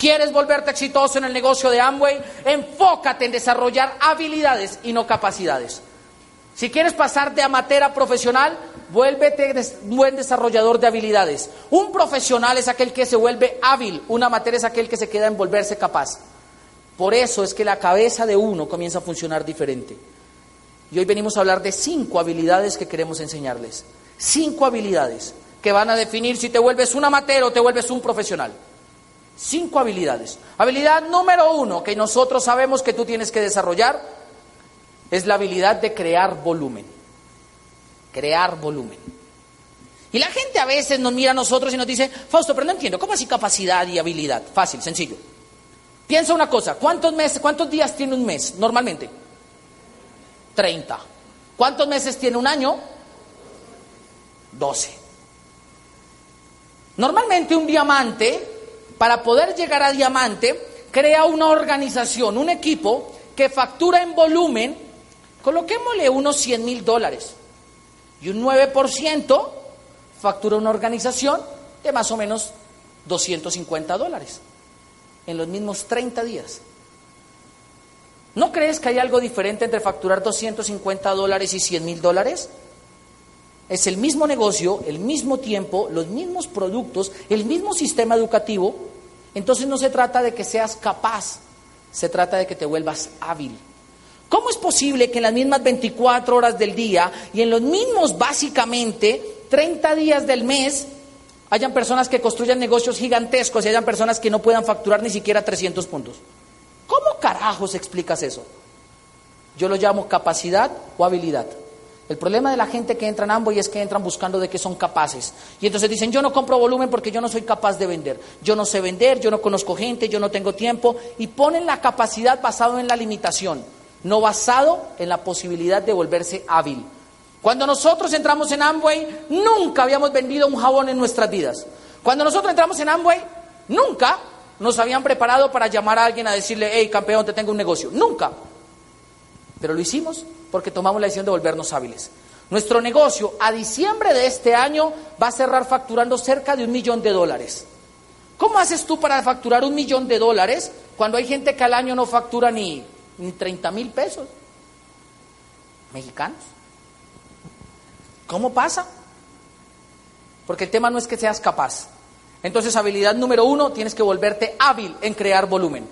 ¿Quieres volverte exitoso en el negocio de Amway? Enfócate en desarrollar habilidades y no capacidades. Si quieres pasar de amateur a profesional, vuélvete un buen desarrollador de habilidades. Un profesional es aquel que se vuelve hábil, un amateur es aquel que se queda en volverse capaz. Por eso es que la cabeza de uno comienza a funcionar diferente. Y hoy venimos a hablar de cinco habilidades que queremos enseñarles. Cinco habilidades que van a definir si te vuelves un amateur o te vuelves un profesional. Cinco habilidades. Habilidad número uno que nosotros sabemos que tú tienes que desarrollar es la habilidad de crear volumen. Crear volumen. Y la gente a veces nos mira a nosotros y nos dice, Fausto, pero no entiendo, ¿cómo así capacidad y habilidad? Fácil, sencillo. Piensa una cosa, ¿cuántos meses, cuántos días tiene un mes normalmente? 30. ¿Cuántos meses tiene un año? 12. Normalmente un diamante, para poder llegar a diamante, crea una organización, un equipo que factura en volumen, coloquémosle unos 100 mil dólares. Y un 9% factura una organización de más o menos 250 dólares en los mismos 30 días. ¿No crees que hay algo diferente entre facturar 250 dólares y 100 mil dólares? Es el mismo negocio, el mismo tiempo, los mismos productos, el mismo sistema educativo. Entonces no se trata de que seas capaz, se trata de que te vuelvas hábil. ¿Cómo es posible que en las mismas 24 horas del día y en los mismos básicamente 30 días del mes hayan personas que construyan negocios gigantescos y hayan personas que no puedan facturar ni siquiera 300 puntos? ¿Cómo carajos explicas eso? Yo lo llamo capacidad o habilidad. El problema de la gente que entra en ambos es que entran buscando de qué son capaces. Y entonces dicen, yo no compro volumen porque yo no soy capaz de vender. Yo no sé vender, yo no conozco gente, yo no tengo tiempo. Y ponen la capacidad basado en la limitación, no basado en la posibilidad de volverse hábil. Cuando nosotros entramos en Amway, nunca habíamos vendido un jabón en nuestras vidas. Cuando nosotros entramos en Amway, nunca nos habían preparado para llamar a alguien a decirle, hey campeón, te tengo un negocio. Nunca. Pero lo hicimos porque tomamos la decisión de volvernos hábiles. Nuestro negocio a diciembre de este año va a cerrar facturando cerca de un millón de dólares. ¿Cómo haces tú para facturar un millón de dólares cuando hay gente que al año no factura ni, ni 30 mil pesos? ¿Mexicanos? ¿Cómo pasa? Porque el tema no es que seas capaz, entonces, habilidad número uno, tienes que volverte hábil en crear volumen.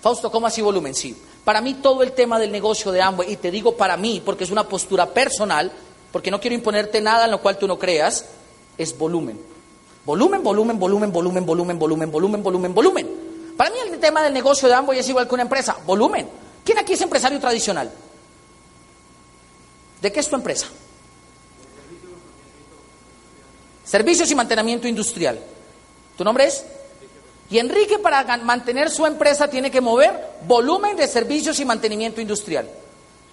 Fausto, ¿cómo así volumen? Sí. Para mí todo el tema del negocio de Amway, y te digo para mí, porque es una postura personal, porque no quiero imponerte nada en lo cual tú no creas, es volumen. Volumen, volumen, volumen, volumen, volumen, volumen, volumen, volumen, volumen. Para mí el tema del negocio de Amway es igual que una empresa, volumen. ¿Quién aquí es empresario tradicional? ¿De qué es tu empresa? Servicios y mantenimiento industrial. ¿Tu nombre es? Y Enrique para mantener su empresa tiene que mover volumen de servicios y mantenimiento industrial.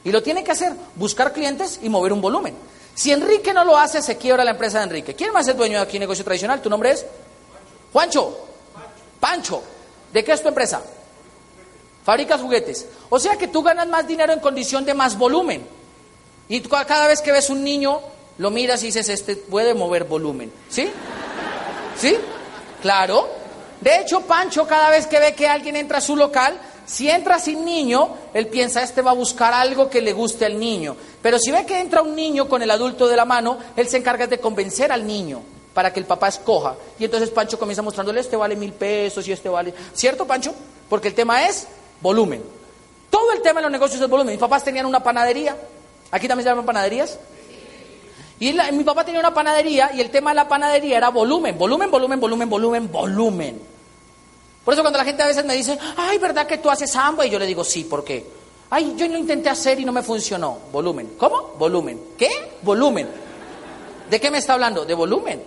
Y lo tiene que hacer, buscar clientes y mover un volumen. Si Enrique no lo hace, se quiebra la empresa de Enrique. ¿Quién más es dueño de aquí negocio tradicional? ¿Tu nombre es? Juancho. Pancho. ¿De qué es tu empresa? Fabricas juguetes. O sea que tú ganas más dinero en condición de más volumen. Y cada vez que ves un niño, lo miras y dices, este puede mover volumen. ¿Sí? ¿Sí? Claro. De hecho, Pancho cada vez que ve que alguien entra a su local, si entra sin niño, él piensa, este va a buscar algo que le guste al niño. Pero si ve que entra un niño con el adulto de la mano, él se encarga de convencer al niño para que el papá escoja. Y entonces Pancho comienza mostrándole, este vale mil pesos y este vale... ¿Cierto, Pancho? Porque el tema es volumen. Todo el tema de los negocios es volumen. Mis papás tenían una panadería. ¿Aquí también se llaman panaderías? Y mi papá tenía una panadería y el tema de la panadería era volumen, volumen, volumen, volumen, volumen, volumen. Por eso cuando la gente a veces me dice, ay, ¿verdad que tú haces ambos? Y yo le digo, sí, ¿por qué? Ay, yo lo intenté hacer y no me funcionó. Volumen. ¿Cómo? Volumen. ¿Qué? Volumen. ¿De qué me está hablando? De volumen.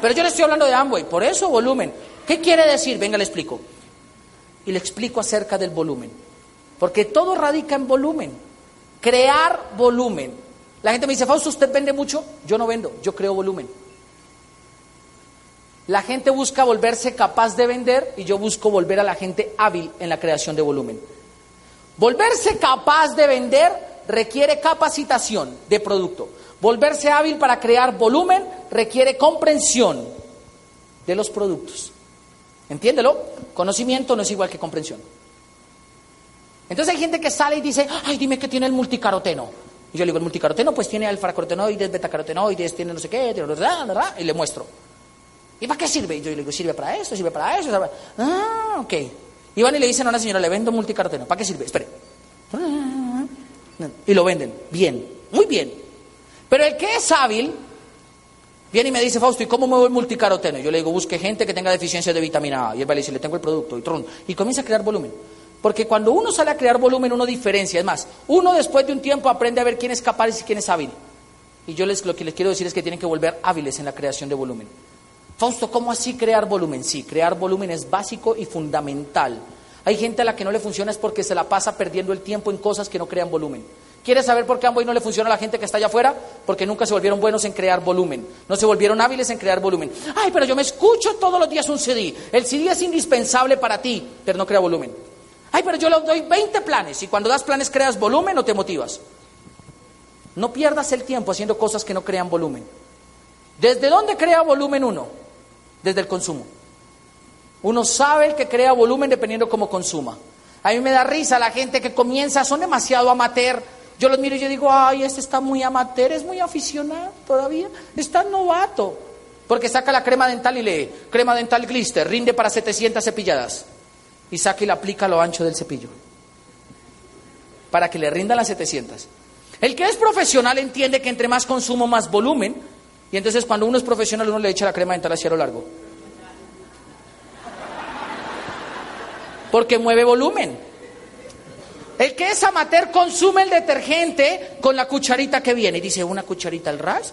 Pero yo le estoy hablando de Amway, por eso volumen. ¿Qué quiere decir? Venga, le explico. Y le explico acerca del volumen. Porque todo radica en volumen. Crear volumen. La gente me dice, Fausto, ¿usted vende mucho? Yo no vendo, yo creo volumen. La gente busca volverse capaz de vender y yo busco volver a la gente hábil en la creación de volumen. Volverse capaz de vender requiere capacitación de producto. Volverse hábil para crear volumen requiere comprensión de los productos. Entiéndelo, conocimiento no es igual que comprensión. Entonces hay gente que sale y dice, ay, dime que tiene el multicaroteno. Y yo le digo, el multicaroteno pues tiene alfa-carotenoides, beta-carotenoides, tiene no sé qué, y le muestro. ¿Y para qué sirve? Y yo le digo, sirve para esto, sirve para eso. Ah, ok. Y van y le dicen a una señora, le vendo multicaroteno. ¿Para qué sirve? Espere. Y lo venden. Bien, muy bien. Pero el que es hábil, viene y me dice, Fausto, ¿y cómo muevo el multicaroteno? Yo le digo, busque gente que tenga deficiencia de vitamina A. Y él va y le dice, le tengo el producto. Y, tron, y comienza a crear volumen. Porque cuando uno sale a crear volumen, uno diferencia. Es más, uno después de un tiempo aprende a ver quién es capaz y quién es hábil. Y yo les, lo que les quiero decir es que tienen que volver hábiles en la creación de volumen. Fausto, ¿cómo así crear volumen? Sí, crear volumen es básico y fundamental. Hay gente a la que no le funciona es porque se la pasa perdiendo el tiempo en cosas que no crean volumen. ¿Quieres saber por qué a Amway no le funciona a la gente que está allá afuera? Porque nunca se volvieron buenos en crear volumen. No se volvieron hábiles en crear volumen. Ay, pero yo me escucho todos los días un CD. El CD es indispensable para ti, pero no crea volumen. Ay, pero yo le doy 20 planes y cuando das planes creas volumen o te motivas. No pierdas el tiempo haciendo cosas que no crean volumen. ¿Desde dónde crea volumen uno? Desde el consumo. Uno sabe el que crea volumen dependiendo cómo consuma. A mí me da risa la gente que comienza, son demasiado amateur. Yo los miro y yo digo, ay, este está muy amateur, es muy aficionado todavía, está novato. Porque saca la crema dental y lee, crema dental glister, rinde para 700 cepilladas y saca y la aplica a lo ancho del cepillo. Para que le rindan las 700. El que es profesional entiende que entre más consumo, más volumen. Y entonces cuando uno es profesional, uno le echa la crema dental hacia lo largo. Porque mueve volumen. El que es amateur consume el detergente con la cucharita que viene. Y dice, una cucharita al ras,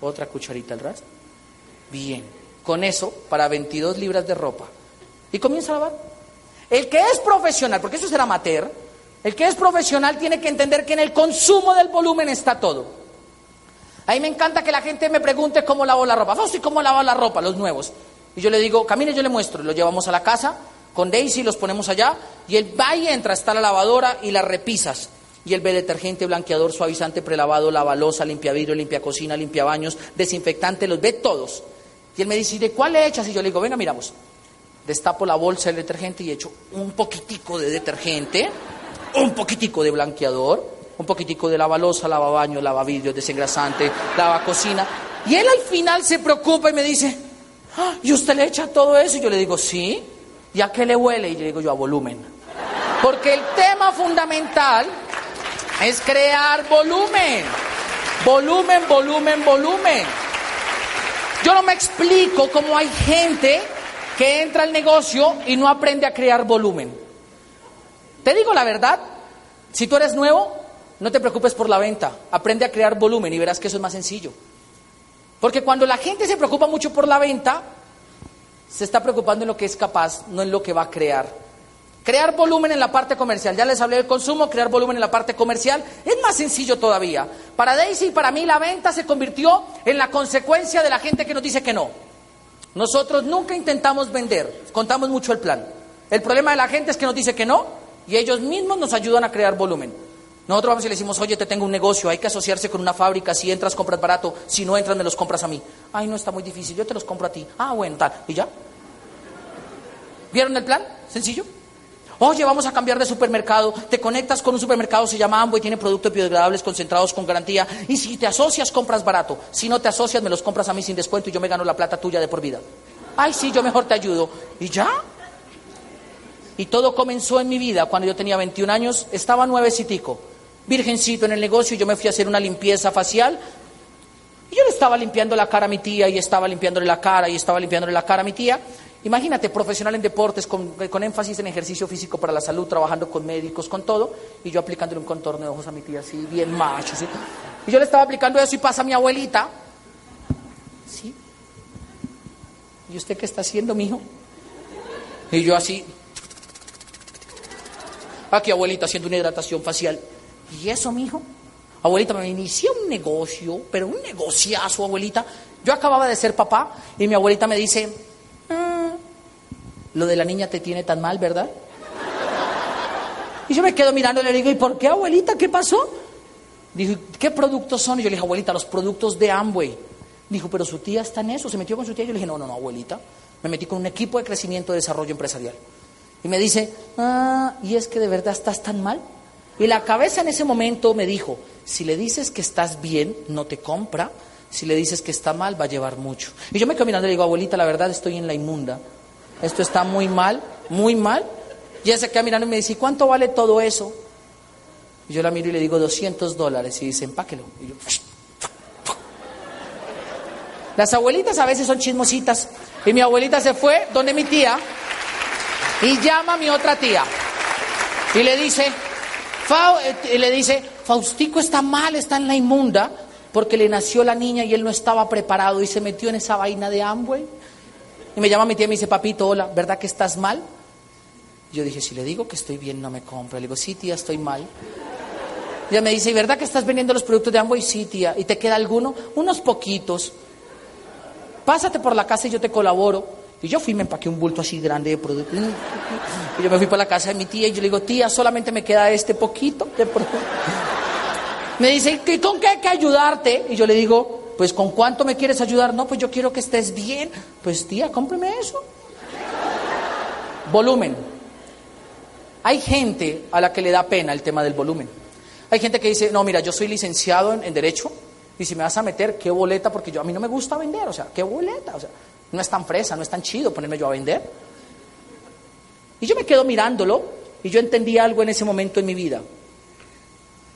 otra cucharita al ras. Bien, con eso para 22 libras de ropa. Y comienza a lavar. El que es profesional, porque eso será amateur, el que es profesional tiene que entender que en el consumo del volumen está todo. A mí me encanta que la gente me pregunte cómo lavo la ropa. ¿y cómo lavo la ropa? Los nuevos. Y yo le digo, camine, yo le muestro. Lo llevamos a la casa con Daisy, los ponemos allá. Y él va y entra, está la lavadora y la repisas. Y él ve detergente, blanqueador, suavizante, prelavado, lavalosa, limpia vidrio, limpia cocina, limpia baños, desinfectante, los ve todos. Y él me dice, ¿y de cuál le echas? Y yo le digo, venga, miramos destapo la bolsa del detergente y echo un poquitico de detergente, un poquitico de blanqueador, un poquitico de lavalosa, lavabaño, lavavidrios, desengrasante, cocina Y él al final se preocupa y me dice, ah, ¿y usted le echa todo eso? Y yo le digo, sí. ¿Y a qué le huele? Y le digo yo, a volumen. Porque el tema fundamental es crear volumen. Volumen, volumen, volumen. Yo no me explico cómo hay gente que entra al negocio y no aprende a crear volumen. Te digo la verdad, si tú eres nuevo, no te preocupes por la venta, aprende a crear volumen y verás que eso es más sencillo. Porque cuando la gente se preocupa mucho por la venta, se está preocupando en lo que es capaz, no en lo que va a crear. Crear volumen en la parte comercial, ya les hablé del consumo, crear volumen en la parte comercial es más sencillo todavía. Para Daisy y para mí la venta se convirtió en la consecuencia de la gente que nos dice que no. Nosotros nunca intentamos vender, contamos mucho el plan. El problema de la gente es que nos dice que no y ellos mismos nos ayudan a crear volumen. Nosotros vamos y le decimos, oye, te tengo un negocio, hay que asociarse con una fábrica, si entras compras barato, si no entras me los compras a mí. Ay, no está muy difícil, yo te los compro a ti. Ah, bueno, tal. ¿Y ya? ¿Vieron el plan? Sencillo. Oye, vamos a cambiar de supermercado. Te conectas con un supermercado, se llama Amway, tiene productos biodegradables concentrados con garantía. Y si te asocias, compras barato. Si no te asocias, me los compras a mí sin descuento y yo me gano la plata tuya de por vida. Ay, sí, yo mejor te ayudo. ¿Y ya? Y todo comenzó en mi vida cuando yo tenía 21 años. Estaba nuevecitico, virgencito en el negocio y yo me fui a hacer una limpieza facial. Y yo le estaba limpiando la cara a mi tía y estaba limpiándole la cara y estaba limpiándole la cara a mi tía. Imagínate, profesional en deportes, con, énfasis en ejercicio físico para la salud, trabajando con médicos, con todo, y yo aplicándole un contorno de ojos a mi tía, así, bien macho, así. Y yo le estaba aplicando eso y pasa mi abuelita. ¿Sí? ¿Y usted qué está haciendo, mijo? Y yo así. Aquí, abuelita, haciendo una hidratación facial. ¿Y eso, mijo? Abuelita, me inicié un negocio, pero un negociazo, abuelita. Yo acababa de ser papá y mi abuelita me dice, lo de la niña te tiene tan mal, ¿verdad? Y yo me quedo mirando y le digo, ¿y por qué, abuelita? ¿Qué pasó? Dijo, ¿qué productos son? Y yo le dije, abuelita, los productos de Amway. Dijo, pero su tía está en eso, se metió con su tía. Yo le dije, no, no, no, abuelita, Me metí con un equipo de crecimiento y desarrollo empresarial. Y me dice, ah, ¿y es que de verdad estás tan mal? Y la cabeza en ese momento me dijo, si le dices que estás bien, no te compra. Si le dices que está mal, va a llevar mucho. Y yo me quedo mirando y le digo, abuelita, la verdad estoy en la inmunda. Esto está muy mal, muy mal. Y ella se queda mirando y me dice, cuánto vale todo eso? Y yo la miro y le digo, 200 dólares. Y dice, empáquelo. Y yo, las abuelitas a veces son chismositas. Y mi abuelita se fue donde mi tía y llama a mi otra tía. Y le dice, eh, le dice, Faustico está mal, está en la inmunda, porque le nació la niña y él no estaba preparado y se metió en esa vaina de Amway. Y me llama mi tía y me dice, papito, hola, ¿verdad que estás mal? Yo dije, si le digo que estoy bien, no me compra. Le digo, sí, tía, estoy mal. Y ella me dice, ¿y verdad que estás vendiendo los productos de Amway? Sí, tía. ¿Y te queda alguno? Unos poquitos. Pásate por la casa y yo te colaboro. Y yo fui, me empaqué un bulto así grande de producto. Y yo me fui por la casa de mi tía y yo le digo, tía, solamente me queda este poquito de producto. Me dice, ¿y con qué hay que ayudarte? Y yo le digo, pues ¿con cuánto me quieres ayudar? No, pues yo quiero que estés bien. Pues tía, cómpreme eso. Volumen. Hay gente a la que le da pena el tema del volumen. Hay gente que dice, no, mira, yo soy licenciado en, en Derecho y si me vas a meter, ¿qué boleta? Porque yo a mí no me gusta vender, o sea, ¿qué boleta? O sea, no es tan fresa, no es tan chido ponerme yo a vender. Y yo me quedo mirándolo y yo entendí algo en ese momento en mi vida.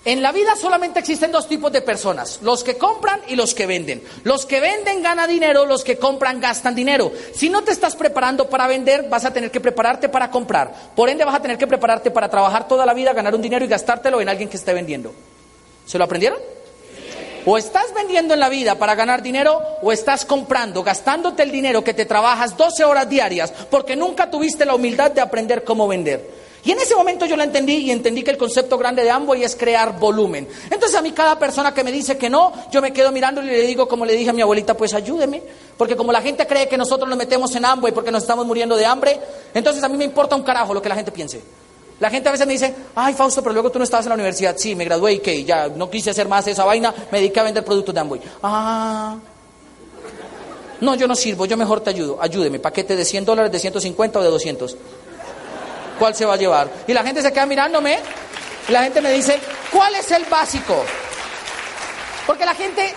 En la vida solamente existen dos tipos de personas, los que compran y los que venden. Los que venden ganan dinero, los que compran gastan dinero. Si no te estás preparando para vender, vas a tener que prepararte para comprar. Por ende, vas a tener que prepararte para trabajar toda la vida, ganar un dinero y gastártelo en alguien que esté vendiendo. ¿Se lo aprendieron? O estás vendiendo en la vida para ganar dinero o estás comprando, gastándote el dinero que te trabajas 12 horas diarias porque nunca tuviste la humildad de aprender cómo vender. Y en ese momento yo lo entendí y entendí que el concepto grande de Amway es crear volumen. Entonces a mí cada persona que me dice que no, yo me quedo mirando y le digo como le dije a mi abuelita, pues ayúdeme. Porque como la gente cree que nosotros nos metemos en Amway porque nos estamos muriendo de hambre, entonces a mí me importa un carajo lo que la gente piense. La gente a veces me dice, ay Fausto, pero luego tú no estabas en la universidad. Sí, me gradué y que ya no quise hacer más esa vaina, me dediqué a vender productos de Amway. Ah. No, yo no sirvo, yo mejor te ayudo. Ayúdeme, paquete de 100 dólares, de 150 o de 200. ¿Cuál se va a llevar? Y la gente se queda mirándome y la gente me dice, ¿cuál es el básico? Porque la gente,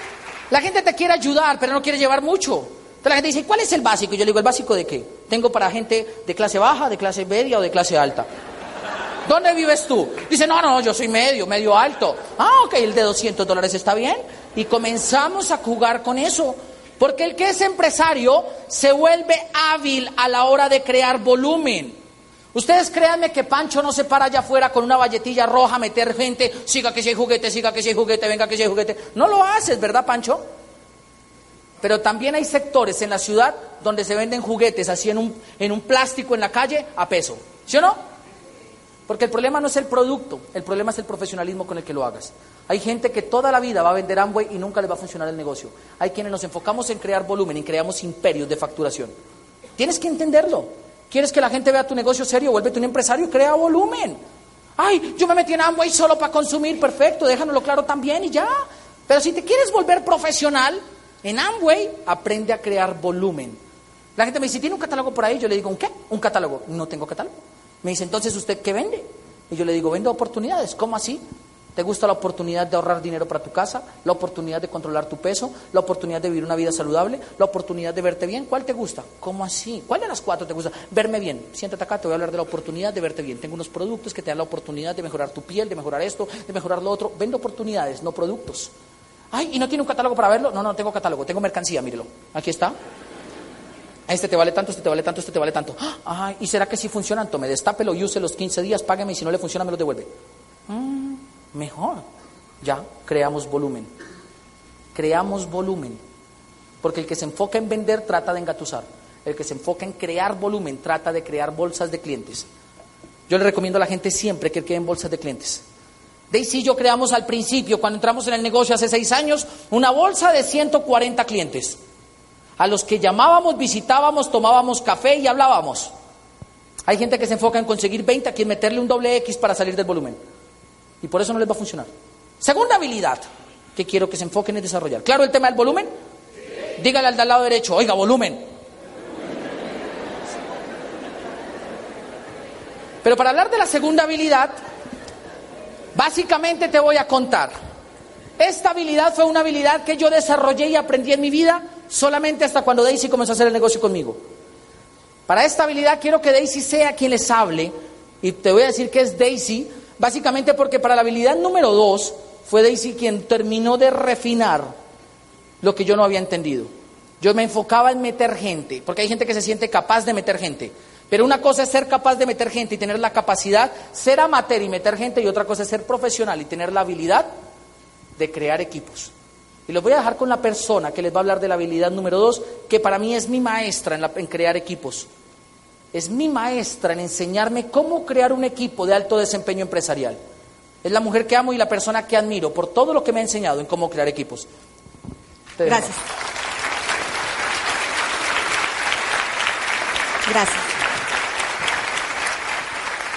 la gente te quiere ayudar, pero no quiere llevar mucho. Entonces la gente dice, ¿cuál es el básico? Y yo le digo, ¿el básico de qué? Tengo para gente de clase baja, de clase media o de clase alta. ¿Dónde vives tú? Dice, no, no, yo soy medio, medio alto. Ah, ok, el de 200 dólares está bien. Y comenzamos a jugar con eso. Porque el que es empresario se vuelve hábil a la hora de crear volumen. Ustedes créanme que Pancho no se para allá afuera con una valletilla roja a meter gente, siga que si hay juguete, siga que si hay juguete, venga que si hay juguete. No lo haces, ¿verdad, Pancho? Pero también hay sectores en la ciudad donde se venden juguetes así en un, en un plástico en la calle a peso. ¿Sí o no? Porque el problema no es el producto, el problema es el profesionalismo con el que lo hagas. Hay gente que toda la vida va a vender Amway y nunca le va a funcionar el negocio. Hay quienes nos enfocamos en crear volumen y creamos imperios de facturación. Tienes que entenderlo. ¿Quieres que la gente vea tu negocio serio? Vuélvete un empresario y crea volumen. Ay, yo me metí en Amway solo para consumir, perfecto, déjanoslo claro también y ya. Pero si te quieres volver profesional, en Amway aprende a crear volumen. La gente me dice, ¿tiene un catálogo por ahí? Yo le digo, ¿un qué? Un catálogo. No tengo catálogo. Me dice, entonces, ¿usted qué vende? Y yo le digo, vendo oportunidades. ¿Cómo así? ¿Te gusta la oportunidad de ahorrar dinero para tu casa? ¿La oportunidad de controlar tu peso? ¿La oportunidad de vivir una vida saludable? ¿La oportunidad de verte bien? ¿Cuál te gusta? ¿Cómo así? ¿Cuál de las cuatro te gusta? Verme bien. Siéntate acá, te voy a hablar de la oportunidad de verte bien. Tengo unos productos que te dan la oportunidad de mejorar tu piel, de mejorar esto, de mejorar lo otro. Vendo oportunidades, no productos. Ay, ¿y no tiene un catálogo para verlo? No, no tengo catálogo, tengo mercancía, mírelo. Aquí está. Este te vale tanto, este te vale tanto, este te vale tanto. Ah, ¿y será que sí funcionan? Tome, destápelo y use los 15 días, págame y si no le funciona me lo devuelve. Mm, mejor. Ya, creamos volumen. Creamos volumen. Porque el que se enfoca en vender trata de engatusar. El que se enfoca en crear volumen trata de crear bolsas de clientes. Yo le recomiendo a la gente siempre que queden bolsas de clientes. Daisy y yo creamos al principio, cuando entramos en el negocio hace seis años, una bolsa de 140 clientes a los que llamábamos, visitábamos, tomábamos café y hablábamos. Hay gente que se enfoca en conseguir 20 a quien meterle un doble X para salir del volumen y por eso no les va a funcionar. Segunda habilidad que quiero que se enfoquen en desarrollar. ¿Claro el tema del volumen? Dígale al del lado derecho, oiga, volumen. Pero para hablar de la segunda habilidad, básicamente te voy a contar. Esta habilidad fue una habilidad que yo desarrollé y aprendí en mi vida solamente hasta cuando Daisy comenzó a hacer el negocio conmigo. Para esta habilidad quiero que Daisy sea quien les hable y te voy a decir que es Daisy básicamente porque para la habilidad número dos fue Daisy quien terminó de refinar lo que yo no había entendido. Yo me enfocaba en meter gente, porque hay gente que se siente capaz de meter gente. Pero una cosa es ser capaz de meter gente y tener la capacidad, ser amateur y meter gente, y otra cosa es ser profesional y tener la habilidad de crear equipos. Y los voy a dejar con la persona que les va a hablar de la habilidad número dos, que para mí es mi maestra en, en crear equipos. Es mi maestra en enseñarme cómo crear un equipo de alto desempeño empresarial. Es la mujer que amo y la persona que admiro por todo lo que me ha enseñado en cómo crear equipos. Gracias. Gracias.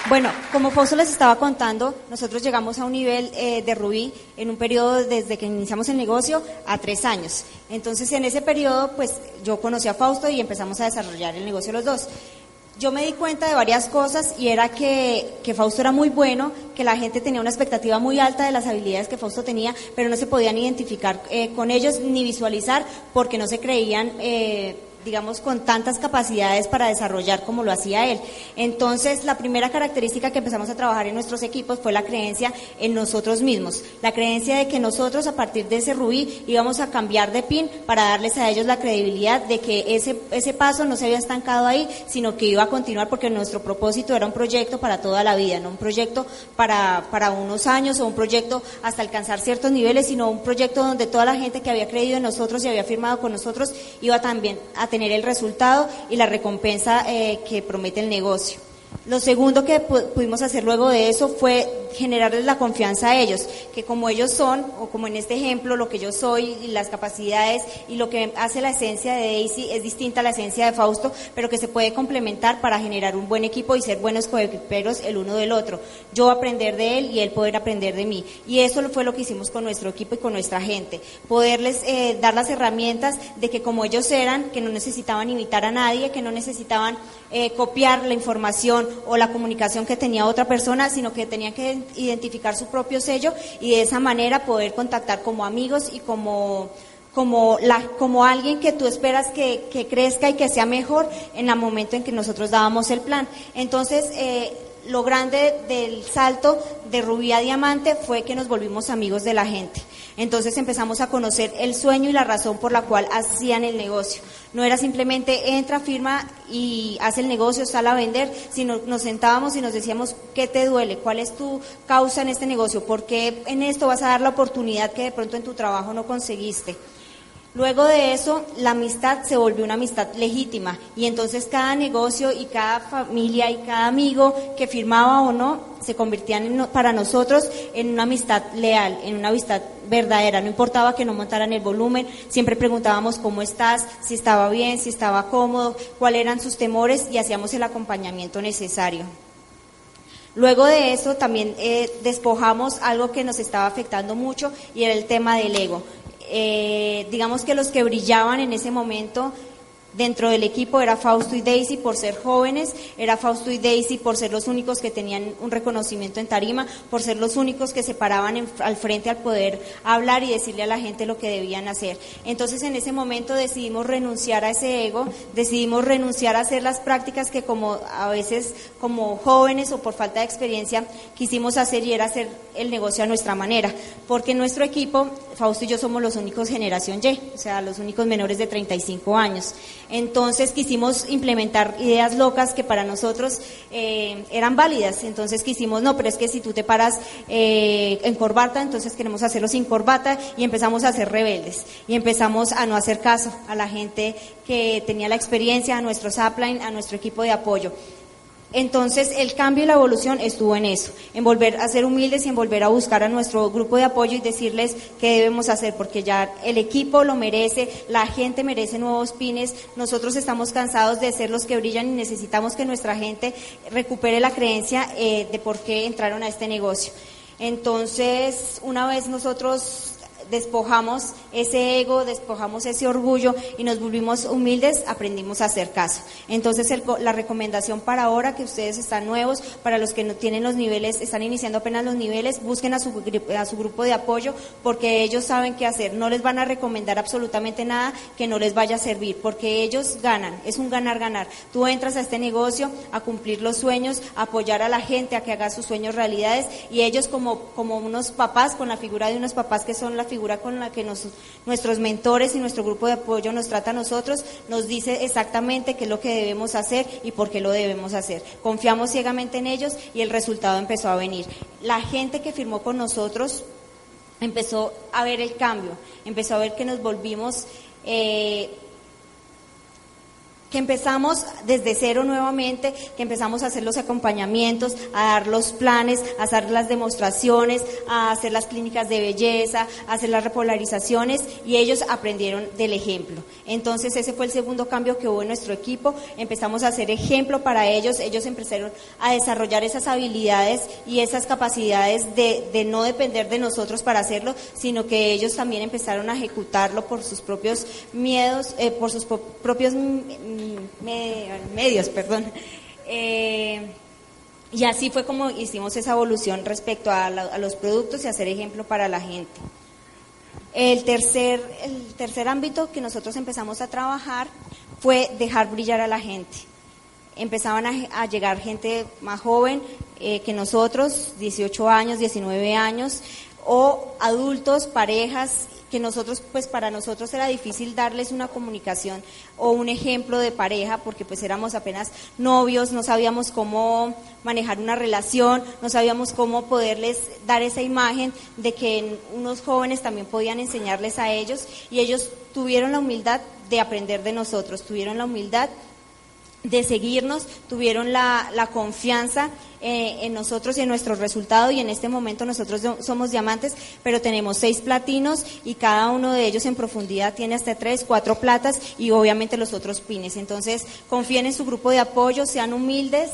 Bueno, como Fausto les estaba contando, nosotros llegamos a un nivel eh, de Rubí en un periodo desde que iniciamos el negocio a tres años. Entonces, en ese periodo, pues yo conocí a Fausto y empezamos a desarrollar el negocio los dos. Yo me di cuenta de varias cosas y era que, Fausto era muy bueno, que la gente tenía una expectativa muy alta de las habilidades que Fausto tenía, pero no se podían identificar eh, con ellos ni visualizar porque no se creían eh, digamos, con tantas capacidades para desarrollar como lo hacía él. Entonces, la primera característica que empezamos a trabajar en nuestros equipos fue la creencia en nosotros mismos, la creencia de que nosotros a partir de ese rubí íbamos a cambiar de pin para darles a ellos la credibilidad de que ese, ese paso no se había estancado ahí, sino que iba a continuar porque nuestro propósito era un proyecto para toda la vida, no un proyecto para, para unos años o un proyecto hasta alcanzar ciertos niveles, sino un proyecto donde toda la gente que había creído en nosotros y había firmado con nosotros iba también a tener tener el resultado y la recompensa eh, que promete el negocio. Lo segundo que pudimos hacer luego de eso fue generarles la confianza a ellos, que como ellos son, o como en este ejemplo, lo que yo soy y las capacidades y lo que hace la esencia de Daisy es distinta a la esencia de Fausto, pero que se puede complementar para generar un buen equipo y ser buenos coequiperos el uno del otro. Yo aprender de él y él poder aprender de mí. Y eso fue lo que hicimos con nuestro equipo y con nuestra gente. Poderles eh, dar las herramientas de que como ellos eran, que no necesitaban imitar a nadie, que no necesitaban eh, copiar la información o la comunicación que tenía otra persona, sino que tenían que identificar su propio sello y de esa manera poder contactar como amigos y como como, la, como alguien que tú esperas que, crezca y que sea mejor en el momento en que nosotros dábamos el plan. Entonces, eh, lo grande del salto de Rubí a Diamante fue que nos volvimos amigos de la gente. Entonces empezamos a conocer el sueño y la razón por la cual hacían el negocio. No era simplemente entra, firma y hace el negocio, sale a vender, sino nos sentábamos y nos decíamos, ¿qué te duele? ¿Cuál es tu causa en este negocio? ¿Por qué en esto vas a dar la oportunidad que de pronto en tu trabajo no conseguiste? Luego de eso, la amistad se volvió una amistad legítima y entonces cada negocio y cada familia y cada amigo que firmaba o no se convertían para nosotros en una amistad leal, en una amistad verdadera. No importaba que no montaran el volumen, siempre preguntábamos cómo estás, si estaba bien, si estaba cómodo, cuáles eran sus temores y hacíamos el acompañamiento necesario. Luego de eso también eh, despojamos algo que nos estaba afectando mucho y era el tema del ego eh, digamos que los que brillaban en ese momento Dentro del equipo era Fausto y Daisy por ser jóvenes, era Fausto y Daisy por ser los únicos que tenían un reconocimiento en tarima, por ser los únicos que se paraban al frente al poder hablar y decirle a la gente lo que debían hacer. Entonces en ese momento decidimos renunciar a ese ego, decidimos renunciar a hacer las prácticas que como a veces como jóvenes o por falta de experiencia quisimos hacer y era hacer el negocio a nuestra manera, porque nuestro equipo Fausto y yo somos los únicos generación Y, o sea, los únicos menores de 35 años. Entonces quisimos implementar ideas locas que para nosotros eh, eran válidas. Entonces quisimos, no, pero es que si tú te paras eh, en corbata, entonces queremos hacerlo sin corbata y empezamos a ser rebeldes. Y empezamos a no hacer caso a la gente que tenía la experiencia, a nuestros upline, a nuestro equipo de apoyo. Entonces, el cambio y la evolución estuvo en eso, en volver a ser humildes y en volver a buscar a nuestro grupo de apoyo y decirles qué debemos hacer, porque ya el equipo lo merece, la gente merece nuevos pines, nosotros estamos cansados de ser los que brillan y necesitamos que nuestra gente recupere la creencia eh, de por qué entraron a este negocio. Entonces, una vez nosotros despojamos ese ego, despojamos ese orgullo y nos volvimos humildes, aprendimos a hacer caso. Entonces la recomendación para ahora que ustedes están nuevos, para los que no tienen los niveles, están iniciando apenas los niveles, busquen a su, a su grupo de apoyo porque ellos saben qué hacer. No les van a recomendar absolutamente nada que no les vaya a servir porque ellos ganan, es un ganar-ganar. Tú entras a este negocio a cumplir los sueños, a apoyar a la gente a que haga sus sueños realidades y ellos como, como unos papás, con la figura de unos papás que son la figura con la que nuestros mentores y nuestro grupo de apoyo nos trata a nosotros, nos dice exactamente qué es lo que debemos hacer y por qué lo debemos hacer. Confiamos ciegamente en ellos y el resultado empezó a venir. La gente que firmó con nosotros empezó a ver el cambio, empezó a ver que nos volvimos... Eh, que empezamos desde cero nuevamente, que empezamos a hacer los acompañamientos, a dar los planes, a hacer las demostraciones, a hacer las clínicas de belleza, a hacer las repolarizaciones y ellos aprendieron del ejemplo. Entonces ese fue el segundo cambio que hubo en nuestro equipo, empezamos a hacer ejemplo para ellos, ellos empezaron a desarrollar esas habilidades y esas capacidades de, de no depender de nosotros para hacerlo, sino que ellos también empezaron a ejecutarlo por sus propios miedos, eh, por sus propios medios, perdón. Eh, y así fue como hicimos esa evolución respecto a, los productos y hacer ejemplo para la gente. El tercer, el tercer ámbito que nosotros empezamos a trabajar fue dejar brillar a la gente. Empezaban a, llegar gente más joven eh, que nosotros, 18 años, 19 años, o adultos, parejas que nosotros, pues para nosotros era difícil darles una comunicación o un ejemplo de pareja, porque pues éramos apenas novios, no sabíamos cómo manejar una relación, no sabíamos cómo poderles dar esa imagen de que unos jóvenes también podían enseñarles a ellos y ellos tuvieron la humildad de aprender de nosotros, tuvieron la humildad de seguirnos, tuvieron la, la confianza eh, en nosotros y en nuestro resultado y en este momento nosotros somos diamantes, pero tenemos seis platinos y cada uno de ellos en profundidad tiene hasta tres, cuatro platas y obviamente los otros pines. Entonces confíen en su grupo de apoyo, sean humildes,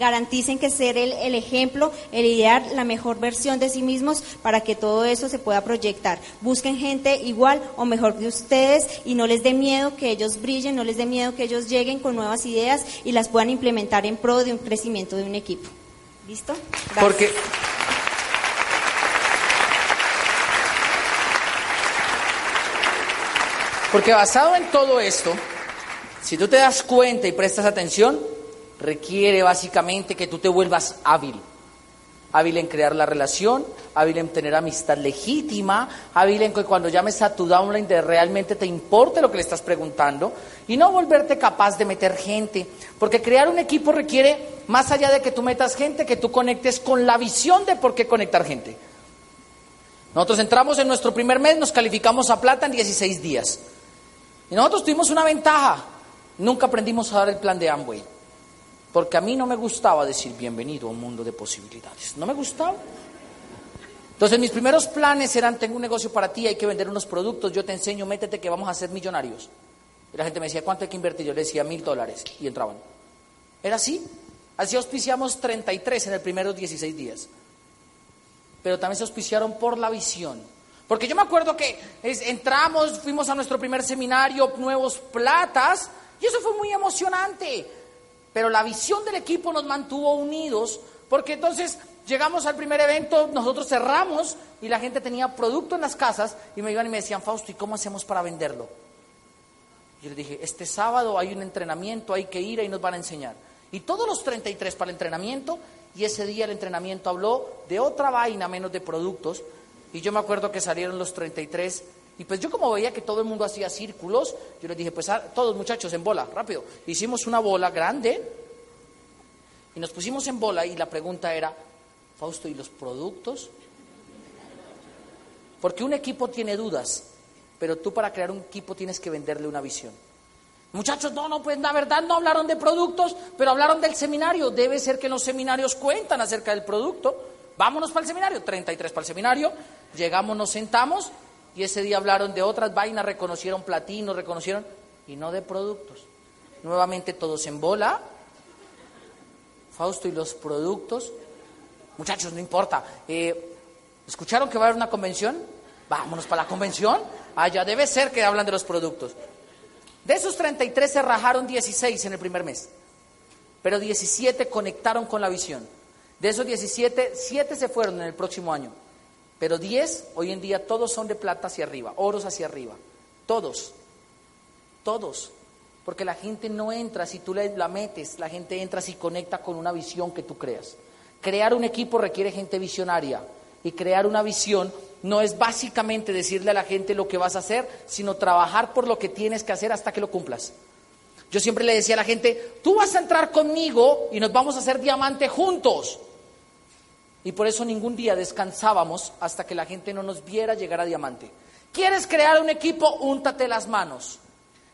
garanticen que ser el, el, ejemplo, el idear la mejor versión de sí mismos para que todo eso se pueda proyectar. Busquen gente igual o mejor que ustedes y no les dé miedo que ellos brillen, no les dé miedo que ellos lleguen con nuevas ideas y las puedan implementar en pro de un crecimiento de un equipo. ¿Listo? Porque Porque basado en todo esto, si tú te das cuenta y prestas atención, requiere básicamente que tú te vuelvas hábil. Hábil en crear la relación, hábil en tener amistad legítima, hábil en que cuando llames a tu downline de realmente te importe lo que le estás preguntando y no volverte capaz de meter gente. Porque crear un equipo requiere, más allá de que tú metas gente, que tú conectes con la visión de por qué conectar gente. Nosotros entramos en nuestro primer mes, nos calificamos a plata en 16 días. Y nosotros tuvimos una ventaja. Nunca aprendimos a dar el plan de Amway. Porque a mí no me gustaba decir bienvenido a un mundo de posibilidades. No me gustaba. Entonces mis primeros planes eran, tengo un negocio para ti, hay que vender unos productos, yo te enseño, métete que vamos a ser millonarios. Y la gente me decía, ¿cuánto hay que invertir? Yo le decía, mil dólares. Y entraban. Era así. Así auspiciamos 33 en el primeros 16 días. Pero también se auspiciaron por la visión. Porque yo me acuerdo que entramos, fuimos a nuestro primer seminario, nuevos platas, y eso fue muy emocionante. Pero la visión del equipo nos mantuvo unidos, porque entonces llegamos al primer evento, nosotros cerramos y la gente tenía producto en las casas y me iban y me decían, Fausto, ¿y cómo hacemos para venderlo? Yo les dije, este sábado hay un entrenamiento, hay que ir, y nos van a enseñar. Y todos los 33 para el entrenamiento, y ese día el entrenamiento habló de otra vaina menos de productos, y yo me acuerdo que salieron los 33 y pues yo como veía que todo el mundo hacía círculos, yo les dije, pues ah, todos muchachos en bola, rápido. Hicimos una bola grande y nos pusimos en bola y la pregunta era, Fausto, ¿y los productos? Porque un equipo tiene dudas, pero tú para crear un equipo tienes que venderle una visión. Muchachos, no, no, pues la verdad no hablaron de productos, pero hablaron del seminario. Debe ser que los seminarios cuentan acerca del producto. Vámonos para el seminario, 33 para el seminario. Llegamos, nos sentamos y ese día hablaron de otras vainas, reconocieron platino, reconocieron, y no de productos. Nuevamente todos en bola. Fausto y los productos. Muchachos, no importa. Eh, ¿Escucharon que va a haber una convención? Vámonos para la convención. Allá debe ser que hablan de los productos. De esos 33 se rajaron 16 en el primer mes, pero 17 conectaron con la visión. De esos 17, 7 se fueron en el próximo año, pero 10 hoy en día todos son de plata hacia arriba, oros hacia arriba. Todos, todos. Porque la gente no entra si tú la metes, la gente entra si conecta con una visión que tú creas. Crear un equipo requiere gente visionaria y crear una visión no es básicamente decirle a la gente lo que vas a hacer, sino trabajar por lo que tienes que hacer hasta que lo cumplas. Yo siempre le decía a la gente, tú vas a entrar conmigo y nos vamos a hacer diamante juntos. Y por eso ningún día descansábamos hasta que la gente no nos viera llegar a diamante. ¿Quieres crear un equipo? Úntate las manos.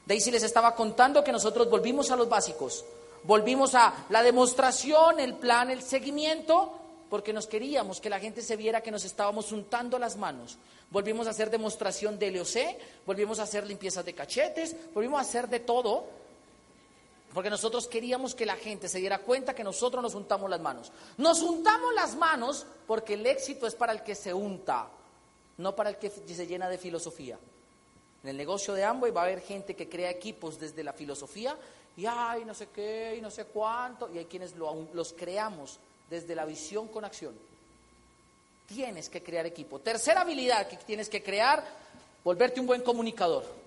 Daisy les estaba contando que nosotros volvimos a los básicos. Volvimos a la demostración, el plan, el seguimiento, porque nos queríamos que la gente se viera que nos estábamos untando las manos. Volvimos a hacer demostración de LOC, volvimos a hacer limpiezas de cachetes, volvimos a hacer de todo, porque nosotros queríamos que la gente se diera cuenta que nosotros nos untamos las manos. Nos untamos las manos porque el éxito es para el que se unta, no para el que se llena de filosofía. En el negocio de Amway va a haber gente que crea equipos desde la filosofía y ay, no sé qué, y no sé cuánto, y hay quienes los creamos desde la visión con acción. Tienes que crear equipo. Tercera habilidad que tienes que crear, volverte un buen comunicador.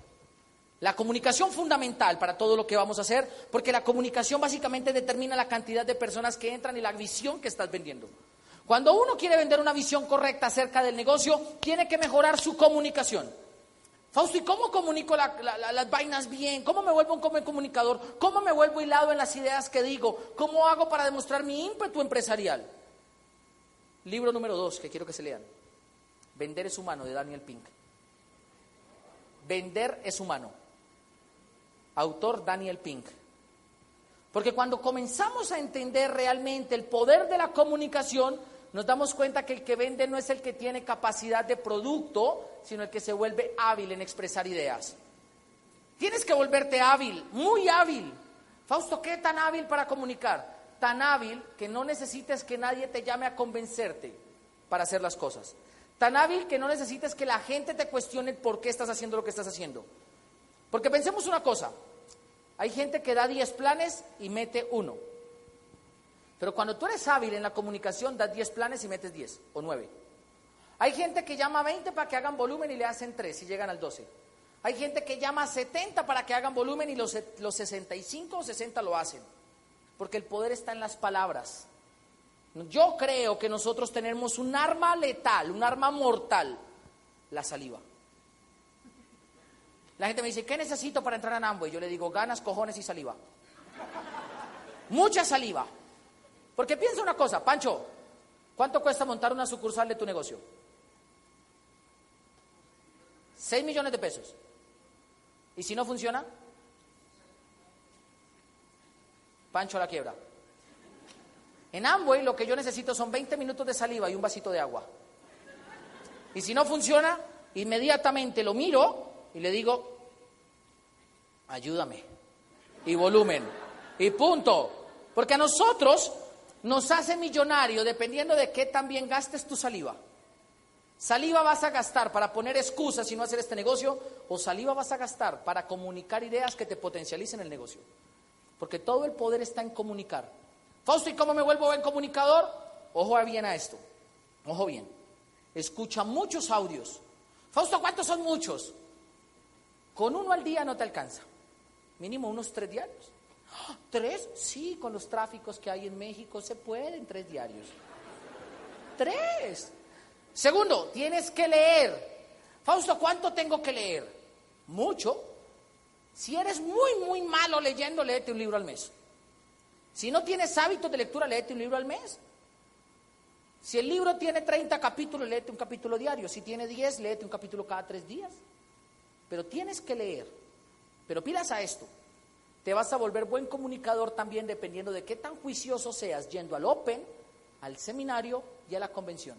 La comunicación fundamental para todo lo que vamos a hacer, porque la comunicación básicamente determina la cantidad de personas que entran y la visión que estás vendiendo. Cuando uno quiere vender una visión correcta acerca del negocio, tiene que mejorar su comunicación. Fausto, ¿y cómo comunico las vainas bien? ¿Cómo me vuelvo un comunicador? ¿Cómo me vuelvo hilado en las ideas que digo? ¿Cómo hago para demostrar mi ímpetu empresarial? Libro número dos que quiero que se lean. Vender es humano de Daniel Pink. Vender es humano. Autor Daniel Pink. Porque cuando comenzamos a entender realmente el poder de la comunicación, nos damos cuenta que el que vende no es el que tiene capacidad de producto, sino el que se vuelve hábil en expresar ideas. Tienes que volverte hábil, muy hábil. Fausto, ¿qué tan hábil para comunicar? Tan hábil que no necesites que nadie te llame a convencerte para hacer las cosas. Tan hábil que no necesites que la gente te cuestione por qué estás haciendo lo que estás haciendo. Porque pensemos una cosa, hay gente que da 10 planes y mete uno. Pero cuando tú eres hábil en la comunicación, das 10 planes y metes 10 o 9. Hay gente que llama a 20 para que hagan volumen y le hacen 3 y llegan al 12. Hay gente que llama a 70 para que hagan volumen y los, los 65 o 60 lo hacen. Porque el poder está en las palabras. Yo creo que nosotros tenemos un arma letal, un arma mortal, la saliva. La gente me dice, ¿qué necesito para entrar a Y Yo le digo, ganas, cojones y saliva. Mucha saliva. Porque piensa una cosa, Pancho, ¿cuánto cuesta montar una sucursal de tu negocio? 6 millones de pesos. ¿Y si no funciona? Pancho a la quiebra. En Amway lo que yo necesito son 20 minutos de saliva y un vasito de agua. Y si no funciona, inmediatamente lo miro y le digo, ayúdame. Y volumen. Y punto. Porque a nosotros nos hace millonario dependiendo de qué también gastes tu saliva. Saliva vas a gastar para poner excusas y no hacer este negocio, o saliva vas a gastar para comunicar ideas que te potencialicen el negocio. Porque todo el poder está en comunicar. Fausto, ¿y cómo me vuelvo buen comunicador? Ojo bien a esto. Ojo bien. Escucha muchos audios. Fausto, ¿cuántos son muchos? Con uno al día no te alcanza. Mínimo unos tres diarios. ¿Tres? Sí, con los tráficos que hay en México se pueden tres diarios. Tres. Segundo, tienes que leer. Fausto, ¿cuánto tengo que leer? Mucho. Si eres muy, muy malo leyendo, léete un libro al mes. Si no tienes hábitos de lectura, léete un libro al mes. Si el libro tiene 30 capítulos, léete un capítulo diario. Si tiene 10, léete un capítulo cada tres días. Pero tienes que leer. Pero pidas a esto. Te vas a volver buen comunicador también dependiendo de qué tan juicioso seas yendo al Open, al seminario y a la convención.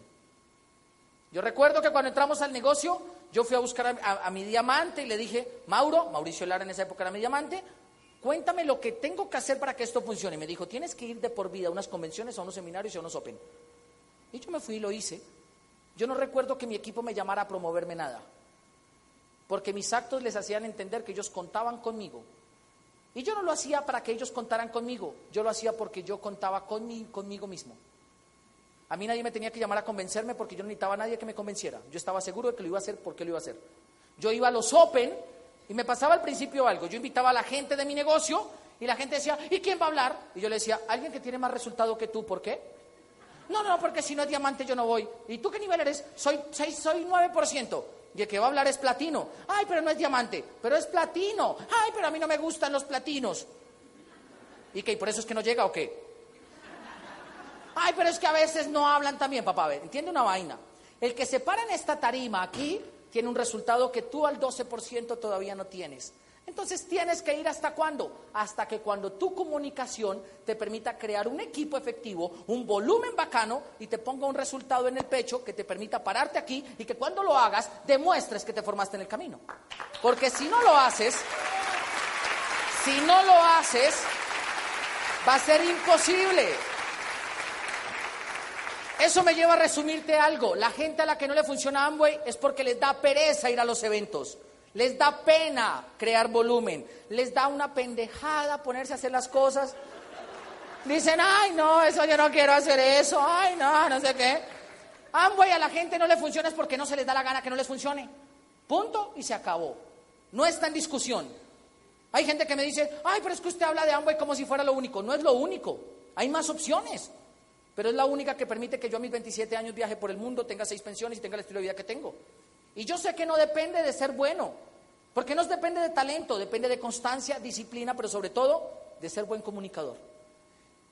Yo recuerdo que cuando entramos al negocio, yo fui a buscar a, mi diamante y le dije, Mauro, Mauricio Lara en esa época era mi diamante, cuéntame lo que tengo que hacer para que esto funcione. Y me dijo, tienes que ir de por vida a unas convenciones, a unos seminarios y a unos Open. Y yo me fui y lo hice. Yo no recuerdo que mi equipo me llamara a promoverme nada, porque mis actos les hacían entender que ellos contaban conmigo. Y yo no lo hacía para que ellos contaran conmigo, yo lo hacía porque yo contaba conmigo mismo. A mí nadie me tenía que llamar a convencerme porque yo no necesitaba a nadie que me convenciera. Yo estaba seguro de que lo iba a hacer porque lo iba a hacer. Yo iba a los Open y me pasaba al principio algo. Yo invitaba a la gente de mi negocio y la gente decía, ¿y quién va a hablar? Y yo le decía, alguien que tiene más resultado que tú, ¿por qué? No, no, porque si no es diamante yo no voy. ¿Y tú qué nivel eres? Soy, soy, soy 9%. Y el que va a hablar es platino. Ay, pero no es diamante, pero es platino. Ay, pero a mí no me gustan los platinos. ¿Y qué? ¿Y por eso es que no llega o qué? Ay, pero es que a veces no hablan también, papá. Ver, entiende una vaina. El que se para en esta tarima aquí tiene un resultado que tú al 12% todavía no tienes. Entonces tienes que ir hasta cuándo? Hasta que cuando tu comunicación te permita crear un equipo efectivo, un volumen bacano y te ponga un resultado en el pecho que te permita pararte aquí y que cuando lo hagas demuestres que te formaste en el camino. Porque si no lo haces, si no lo haces, va a ser imposible. Eso me lleva a resumirte algo. La gente a la que no le funciona Amway es porque les da pereza ir a los eventos. Les da pena crear volumen. Les da una pendejada ponerse a hacer las cosas. Dicen, ay, no, eso yo no quiero hacer eso. Ay, no, no sé qué. Amway a la gente no le funciona es porque no se les da la gana que no les funcione. Punto y se acabó. No está en discusión. Hay gente que me dice, ay, pero es que usted habla de Amway como si fuera lo único. No es lo único. Hay más opciones. Pero es la única que permite que yo a mis 27 años viaje por el mundo, tenga seis pensiones y tenga el estilo de vida que tengo. Y yo sé que no depende de ser bueno, porque no depende de talento, depende de constancia, disciplina, pero sobre todo de ser buen comunicador.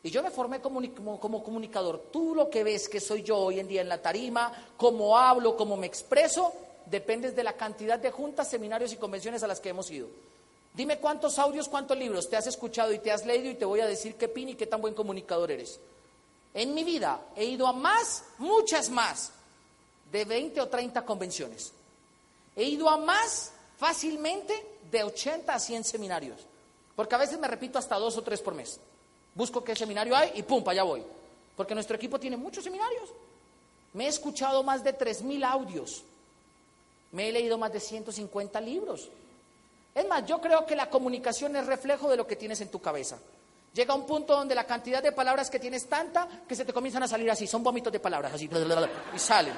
Y yo me formé como, comunicador. Tú lo que ves que soy yo hoy en día en la tarima, cómo hablo, cómo me expreso, depende de la cantidad de juntas, seminarios y convenciones a las que hemos ido. Dime cuántos audios, cuántos libros te has escuchado y te has leído y te voy a decir qué pin y qué tan buen comunicador eres. En mi vida he ido a más, muchas más, de 20 o 30 convenciones. He ido a más fácilmente de 80 a 100 seminarios. Porque a veces me repito hasta dos o tres por mes. Busco qué seminario hay y pum, allá voy. Porque nuestro equipo tiene muchos seminarios. Me he escuchado más de 3.000 audios. Me he leído más de 150 libros. Es más, yo creo que la comunicación es reflejo de lo que tienes en tu cabeza. Llega un punto donde la cantidad de palabras que tienes tanta que se te comienzan a salir así, son vómitos de palabras, así, y salen.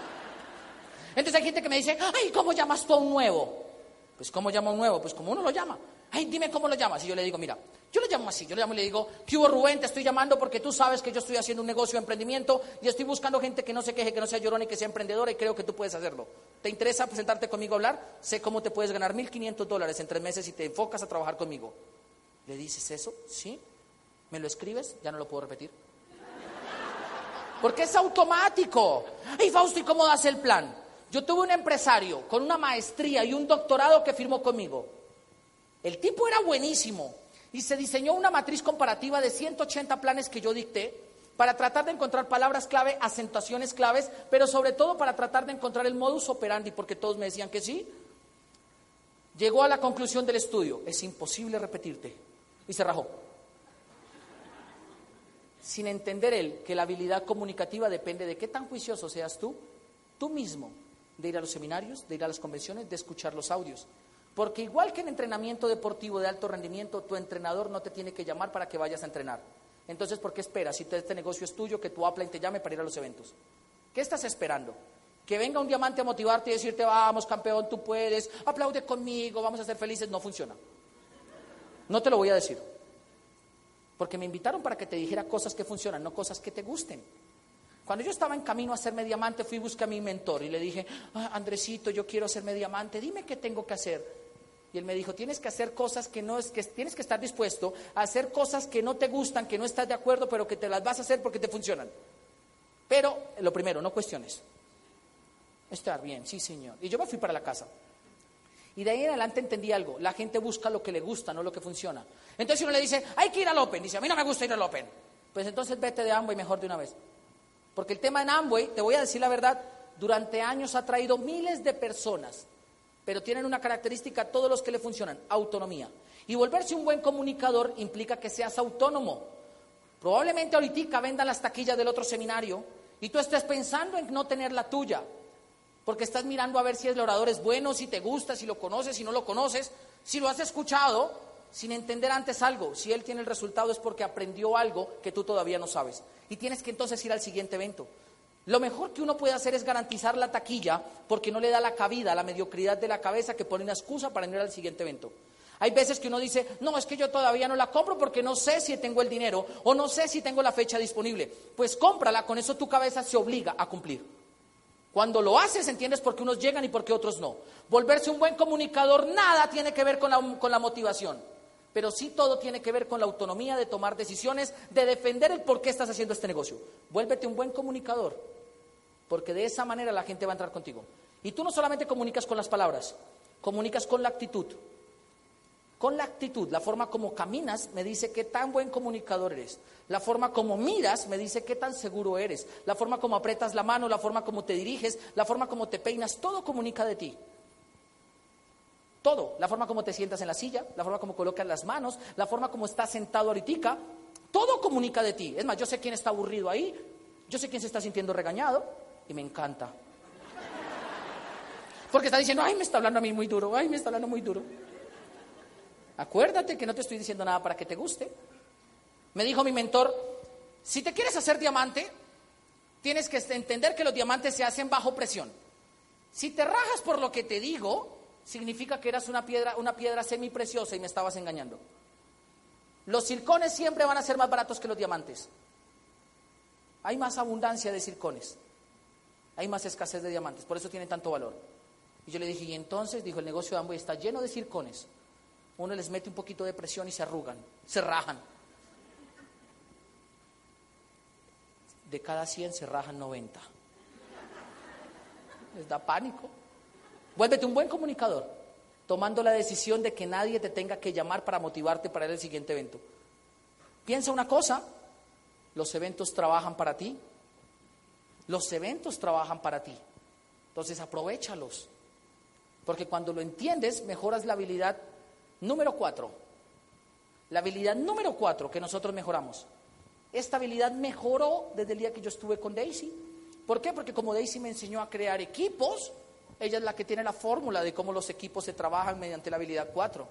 Entonces hay gente que me dice, ay, ¿cómo llamas tú a un nuevo? Pues ¿cómo llama a un nuevo? Pues como uno lo llama. Ay, dime cómo lo llamas. Y yo le digo, mira, yo lo llamo así, yo le llamo y le digo, ¿qué hubo Rubén? Te estoy llamando porque tú sabes que yo estoy haciendo un negocio de emprendimiento y estoy buscando gente que no se queje, que no sea llorona y que sea emprendedora y creo que tú puedes hacerlo. ¿Te interesa presentarte conmigo a hablar? Sé cómo te puedes ganar 1.500 dólares en tres meses si te enfocas a trabajar conmigo. ¿Le dices eso? Sí. ¿Me lo escribes? Ya no lo puedo repetir. Porque es automático. ¿Y Fausto, ¿y cómo das el plan? Yo tuve un empresario con una maestría y un doctorado que firmó conmigo. El tipo era buenísimo y se diseñó una matriz comparativa de 180 planes que yo dicté para tratar de encontrar palabras clave, acentuaciones claves, pero sobre todo para tratar de encontrar el modus operandi, porque todos me decían que sí. Llegó a la conclusión del estudio, es imposible repetirte. Y se rajó sin entender él que la habilidad comunicativa depende de qué tan juicioso seas tú, tú mismo, de ir a los seminarios, de ir a las convenciones, de escuchar los audios. Porque igual que en entrenamiento deportivo de alto rendimiento, tu entrenador no te tiene que llamar para que vayas a entrenar. Entonces, ¿por qué esperas? Si este negocio es tuyo, que tu upline te llame para ir a los eventos. ¿Qué estás esperando? Que venga un diamante a motivarte y decirte, vamos, campeón, tú puedes, aplaude conmigo, vamos a ser felices. No funciona. No te lo voy a decir. Porque me invitaron para que te dijera cosas que funcionan, no cosas que te gusten. Cuando yo estaba en camino a hacerme diamante, fui a buscar a mi mentor y le dije, ah, Andresito, yo quiero hacerme diamante, dime qué tengo que hacer. Y él me dijo, tienes que hacer cosas que no es que tienes que estar dispuesto a hacer cosas que no te gustan, que no estás de acuerdo, pero que te las vas a hacer porque te funcionan. Pero lo primero, no cuestiones. Estar bien, sí, señor. Y yo me fui para la casa. Y de ahí en adelante entendí algo. La gente busca lo que le gusta, no lo que funciona. Entonces uno le dice, hay que ir al Open. Dice, a mí no me gusta ir al Open. Pues entonces vete de Amway mejor de una vez. Porque el tema en Amway, te voy a decir la verdad, durante años ha traído miles de personas. Pero tienen una característica todos los que le funcionan, autonomía. Y volverse un buen comunicador implica que seas autónomo. Probablemente ahorita vendan las taquillas del otro seminario y tú estés pensando en no tener la tuya. Porque estás mirando a ver si el orador es bueno, si te gusta, si lo conoces, si no lo conoces, si lo has escuchado, sin entender antes algo. Si él tiene el resultado es porque aprendió algo que tú todavía no sabes. Y tienes que entonces ir al siguiente evento. Lo mejor que uno puede hacer es garantizar la taquilla porque no le da la cabida la mediocridad de la cabeza que pone una excusa para ir al siguiente evento. Hay veces que uno dice, no, es que yo todavía no la compro porque no sé si tengo el dinero o no sé si tengo la fecha disponible. Pues cómprala, con eso tu cabeza se obliga a cumplir. Cuando lo haces, entiendes por qué unos llegan y por qué otros no. Volverse un buen comunicador, nada tiene que ver con la, con la motivación. Pero sí todo tiene que ver con la autonomía de tomar decisiones, de defender el por qué estás haciendo este negocio. Vuélvete un buen comunicador, porque de esa manera la gente va a entrar contigo. Y tú no solamente comunicas con las palabras, comunicas con la actitud. Con la actitud, la forma como caminas me dice qué tan buen comunicador eres. La forma como miras me dice qué tan seguro eres. La forma como apretas la mano, la forma como te diriges, la forma como te peinas, todo comunica de ti. Todo, la forma como te sientas en la silla, la forma como colocas las manos, la forma como estás sentado ahorita, todo comunica de ti. Es más, yo sé quién está aburrido ahí, yo sé quién se está sintiendo regañado y me encanta. Porque está diciendo, ay, me está hablando a mí muy duro, ay, me está hablando muy duro. Acuérdate que no te estoy diciendo nada para que te guste. Me dijo mi mentor, si te quieres hacer diamante, tienes que entender que los diamantes se hacen bajo presión. Si te rajas por lo que te digo, significa que eras una piedra, una piedra semipreciosa y me estabas engañando. Los circones siempre van a ser más baratos que los diamantes. Hay más abundancia de circones. Hay más escasez de diamantes, por eso tienen tanto valor. Y yo le dije, y entonces, dijo, el negocio de Amway está lleno de circones uno les mete un poquito de presión y se arrugan, se rajan. De cada 100 se rajan 90. Les da pánico. Vuélvete un buen comunicador, tomando la decisión de que nadie te tenga que llamar para motivarte para ir al siguiente evento. Piensa una cosa, los eventos trabajan para ti. Los eventos trabajan para ti. Entonces aprovechalos. Porque cuando lo entiendes, mejoras la habilidad Número cuatro, la habilidad número cuatro que nosotros mejoramos. Esta habilidad mejoró desde el día que yo estuve con Daisy. ¿Por qué? Porque como Daisy me enseñó a crear equipos, ella es la que tiene la fórmula de cómo los equipos se trabajan mediante la habilidad cuatro.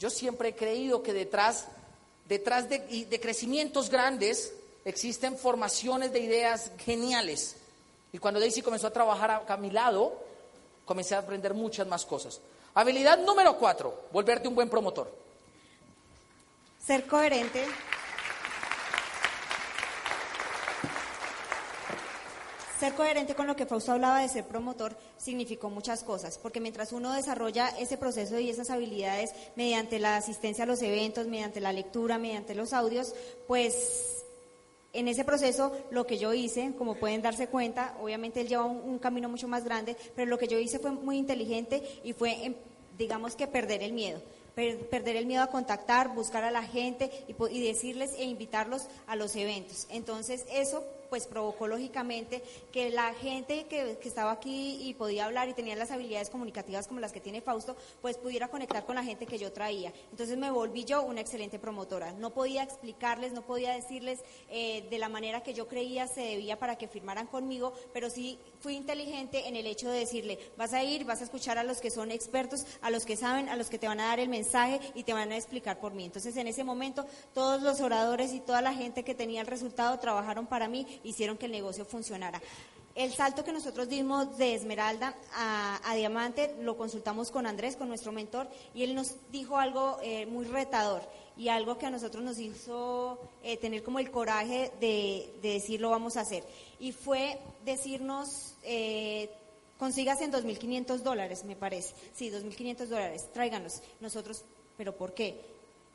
Yo siempre he creído que detrás, detrás de, de crecimientos grandes existen formaciones de ideas geniales. Y cuando Daisy comenzó a trabajar a mi lado, comencé a aprender muchas más cosas. Habilidad número cuatro, volverte un buen promotor. Ser coherente. Ser coherente con lo que Fausto hablaba de ser promotor significó muchas cosas, porque mientras uno desarrolla ese proceso y esas habilidades mediante la asistencia a los eventos, mediante la lectura, mediante los audios, pues en ese proceso, lo que yo hice, como pueden darse cuenta, obviamente él lleva un, camino mucho más grande, pero lo que yo hice fue muy inteligente y fue, em, digamos que perder el miedo perder el miedo a contactar, buscar a la gente y, y, decirles e invitarlos a los eventos. Entonces, eso pues provocó lógicamente que la gente que, estaba aquí y podía hablar y tenía las habilidades comunicativas como las que tiene Fausto, pues pudiera conectar con la gente que yo traía. Entonces me volví yo una excelente promotora. No podía explicarles, no podía decirles eh, de la manera que yo creía se debía para que firmaran conmigo, pero sí fui inteligente en el hecho de decirle, vas a ir, vas a escuchar a los que son expertos, a los que saben, a los que te van a dar el mensaje y te van a explicar por mí. Entonces en ese momento todos los oradores y toda la gente que tenía el resultado trabajaron para mí hicieron que el negocio funcionara. El salto que nosotros dimos de Esmeralda a, Diamante lo consultamos con Andrés, con nuestro mentor, y él nos dijo algo eh, muy retador y algo que a nosotros nos hizo eh, tener como el coraje de, decir lo vamos a hacer. Y fue decirnos, eh, consígase en 2.500 dólares, me parece. Sí, 2.500 dólares, tráiganos. Nosotros, ¿pero por qué?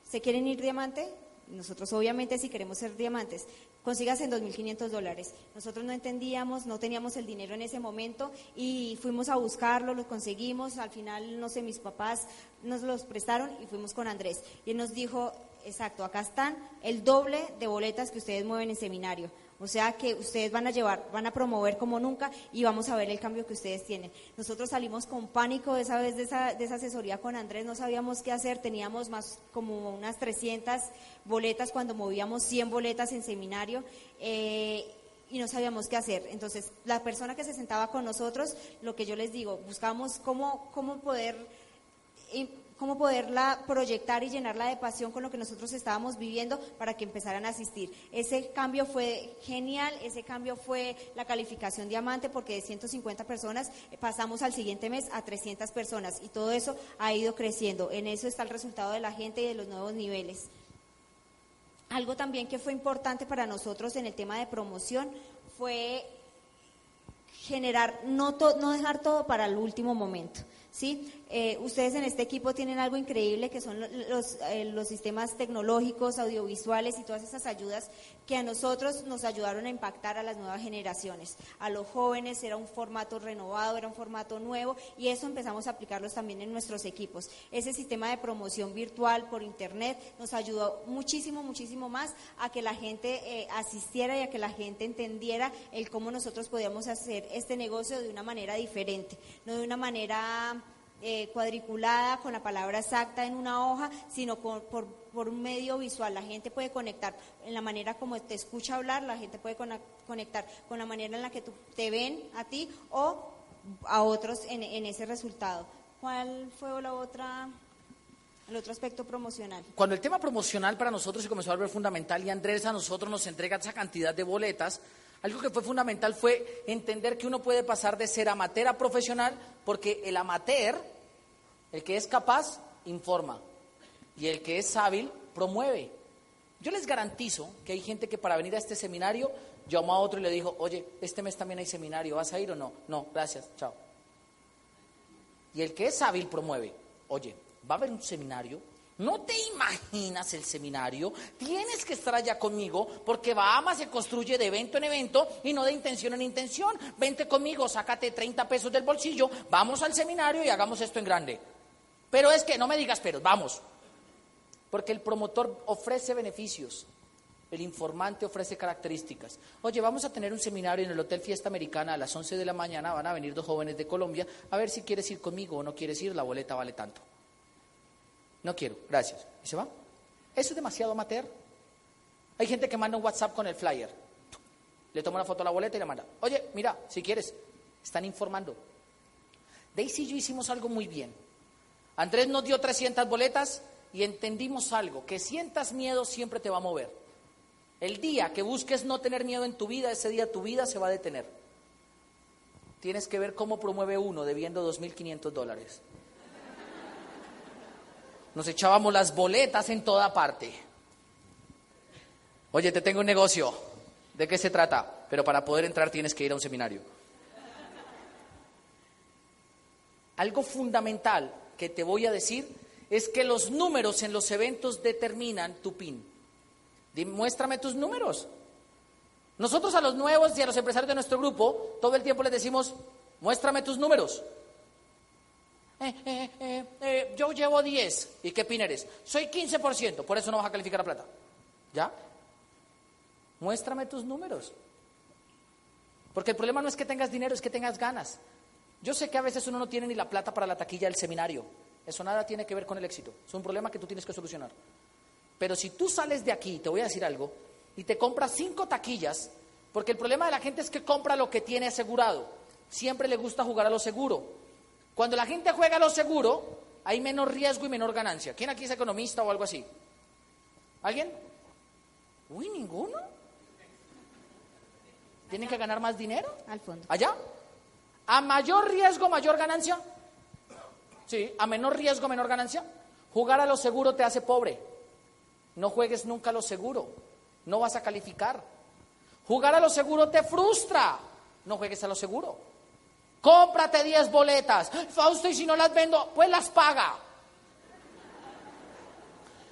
¿Se quieren ir Diamante? Nosotros obviamente si queremos ser diamantes, consigas en 2.500 dólares. Nosotros no entendíamos, no teníamos el dinero en ese momento y fuimos a buscarlo, lo conseguimos. Al final, no sé, mis papás nos los prestaron y fuimos con Andrés. Y él nos dijo, exacto, acá están el doble de boletas que ustedes mueven en seminario. O sea que ustedes van a llevar, van a promover como nunca y vamos a ver el cambio que ustedes tienen. Nosotros salimos con pánico esa vez de esa, de esa asesoría con Andrés, no sabíamos qué hacer, teníamos más como unas 300 boletas cuando movíamos 100 boletas en seminario. Eh, y no sabíamos qué hacer. Entonces, la persona que se sentaba con nosotros, lo que yo les digo, buscamos cómo, cómo poder cómo poderla proyectar y llenarla de pasión con lo que nosotros estábamos viviendo para que empezaran a asistir. Ese cambio fue genial, ese cambio fue la calificación diamante porque de 150 personas eh, pasamos al siguiente mes a 300 personas y todo eso ha ido creciendo. En eso está el resultado de la gente y de los nuevos niveles. Algo también que fue importante para nosotros en el tema de promoción fue generar, no, no dejar todo para el último momento. ¿sí? Eh, ustedes en este equipo tienen algo increíble que son los, eh, los, sistemas tecnológicos, audiovisuales y todas esas ayudas que a nosotros nos ayudaron a impactar a las nuevas generaciones. A los jóvenes era un formato renovado, era un formato nuevo y eso empezamos a aplicarlos también en nuestros equipos. Ese sistema de promoción virtual por internet nos ayudó muchísimo, muchísimo más a que la gente eh, asistiera y a que la gente entendiera el cómo nosotros podíamos hacer este negocio de una manera diferente, no de una manera eh, cuadriculada con la palabra exacta en una hoja, sino por, por, un medio visual. La gente puede conectar en la manera como te escucha hablar, la gente puede conectar con la manera en la que te ven a ti o a otros en, en ese resultado. ¿Cuál fue la otra? El otro aspecto promocional. Cuando el tema promocional para nosotros se comenzó a ver fundamental y Andrés a nosotros nos entrega esa cantidad de boletas, algo que fue fundamental fue entender que uno puede pasar de ser amateur a profesional porque el amateur, el que es capaz, informa y el que es hábil, promueve. Yo les garantizo que hay gente que para venir a este seminario llamó a otro y le dijo, oye, este mes también hay seminario, ¿vas a ir o no? No, gracias, chao. Y el que es hábil promueve, oye, va a haber un seminario, no te imaginas el seminario, tienes que estar allá conmigo porque Bahamas se construye de evento en evento y no de intención en intención. Vente conmigo, sácate 30 pesos del bolsillo, vamos al seminario y hagamos esto en grande. Pero es que no me digas pero, vamos. Porque el promotor ofrece beneficios, el informante ofrece características. Oye, vamos a tener un seminario en el Hotel Fiesta Americana a las 11 de la mañana, van a venir dos jóvenes de Colombia, a ver si quieres ir conmigo o no quieres ir, la boleta vale tanto. No quiero, gracias. Y se va. Eso es demasiado amateur. Hay gente que manda un WhatsApp con el flyer. Le toma una foto a la boleta y le manda. Oye, mira, si quieres, están informando. Daisy y yo hicimos algo muy bien. Andrés nos dio 300 boletas y entendimos algo, que sientas miedo siempre te va a mover. El día que busques no tener miedo en tu vida, ese día tu vida se va a detener. Tienes que ver cómo promueve uno debiendo 2.500 dólares. Nos echábamos las boletas en toda parte. Oye, te tengo un negocio. ¿De qué se trata? Pero para poder entrar tienes que ir a un seminario. Algo fundamental que te voy a decir es que los números en los eventos determinan tu PIN. Muéstrame tus números. Nosotros a los nuevos y a los empresarios de nuestro grupo todo el tiempo les decimos, muéstrame tus números. Eh, eh, eh, yo llevo 10. ¿Y qué pin eres? Soy 15%, por eso no vas a calificar a plata. ¿Ya? Muéstrame tus números. Porque el problema no es que tengas dinero, es que tengas ganas. Yo sé que a veces uno no tiene ni la plata para la taquilla del seminario. Eso nada tiene que ver con el éxito. Es un problema que tú tienes que solucionar. Pero si tú sales de aquí, te voy a decir algo, y te compras cinco taquillas, porque el problema de la gente es que compra lo que tiene asegurado. Siempre le gusta jugar a lo seguro. Cuando la gente juega a lo seguro, hay menos riesgo y menor ganancia. ¿Quién aquí es economista o algo así? ¿Alguien? Uy, ninguno. ¿Tienen que ganar más dinero? Al fondo. ¿Allá? ¿A mayor riesgo, mayor ganancia? Sí, a menor riesgo, menor ganancia. Jugar a lo seguro te hace pobre. No juegues nunca a lo seguro. No vas a calificar. Jugar a lo seguro te frustra. No juegues a lo seguro. Cómprate 10 boletas. Fausto, y si no las vendo, pues las paga.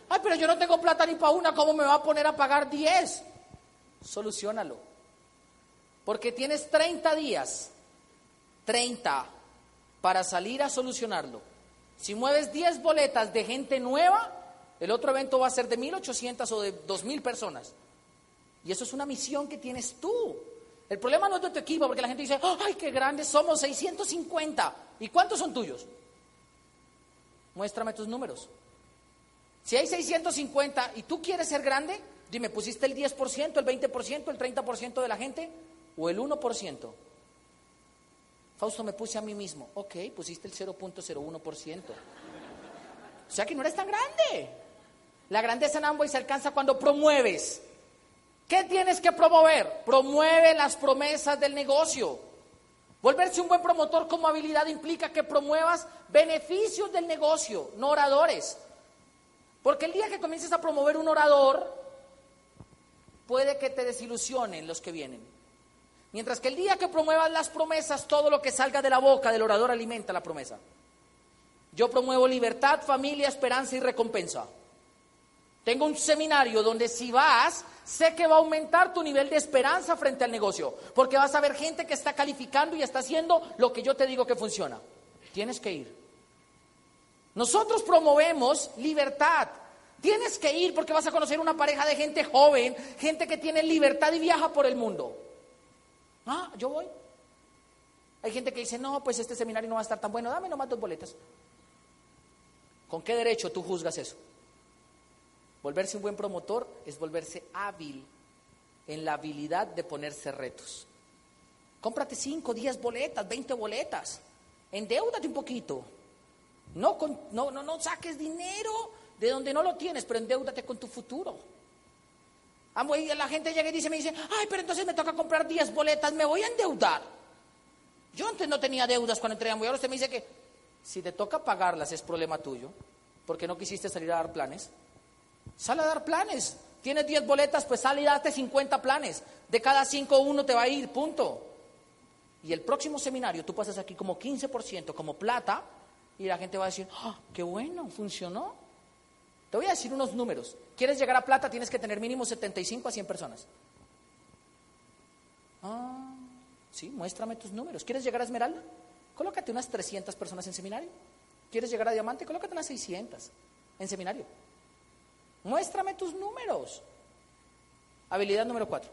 Ay, pero yo no tengo plata ni para una, ¿cómo me va a poner a pagar 10? Solucionalo. Porque tienes 30 días, 30, para salir a solucionarlo. Si mueves 10 boletas de gente nueva, el otro evento va a ser de 1.800 o de 2.000 personas. Y eso es una misión que tienes tú. El problema no es de tu equipo, porque la gente dice, ¡ay, qué grandes somos! 650. ¿Y cuántos son tuyos? Muéstrame tus números. Si hay 650 y tú quieres ser grande, Dime, ¿pusiste el 10%, el 20%, el 30% de la gente o el 1%? Fausto, me puse a mí mismo. Ok, pusiste el 0.01%. O sea que no eres tan grande. La grandeza en Amway se alcanza cuando promueves. ¿Qué tienes que promover? Promueve las promesas del negocio. Volverse un buen promotor como habilidad implica que promuevas beneficios del negocio, no oradores. Porque el día que comiences a promover un orador, puede que te desilusionen los que vienen. Mientras que el día que promuevas las promesas, todo lo que salga de la boca del orador alimenta la promesa. Yo promuevo libertad, familia, esperanza y recompensa. Tengo un seminario donde si vas, sé que va a aumentar tu nivel de esperanza frente al negocio, porque vas a ver gente que está calificando y está haciendo lo que yo te digo que funciona. Tienes que ir. Nosotros promovemos libertad. Tienes que ir porque vas a conocer una pareja de gente joven, gente que tiene libertad y viaja por el mundo. Ah, yo voy. Hay gente que dice, no, pues este seminario no va a estar tan bueno, dame nomás dos boletas. ¿Con qué derecho tú juzgas eso? Volverse un buen promotor es volverse hábil en la habilidad de ponerse retos. Cómprate 5, 10 boletas, 20 boletas. Endeúdate un poquito. No, no, no, no saques dinero de donde no lo tienes, pero endeúdate con tu futuro. y la gente llega y dice, me dice, ay, pero entonces me toca comprar 10 boletas, me voy a endeudar. Yo antes no tenía deudas cuando entré a Amway, ahora usted me dice que si te toca pagarlas es problema tuyo, porque no quisiste salir a dar planes. Sale a dar planes. Tienes 10 boletas, pues sale y date 50 planes. De cada 5 uno te va a ir, punto. Y el próximo seminario tú pasas aquí como 15% como plata y la gente va a decir, ¡Ah, qué bueno, funcionó. Te voy a decir unos números. ¿Quieres llegar a plata? Tienes que tener mínimo 75 a 100 personas. Ah, sí, muéstrame tus números. ¿Quieres llegar a esmeralda? Colócate unas 300 personas en seminario. ¿Quieres llegar a diamante? Colócate unas 600 en seminario. Muéstrame tus números. Habilidad número cuatro.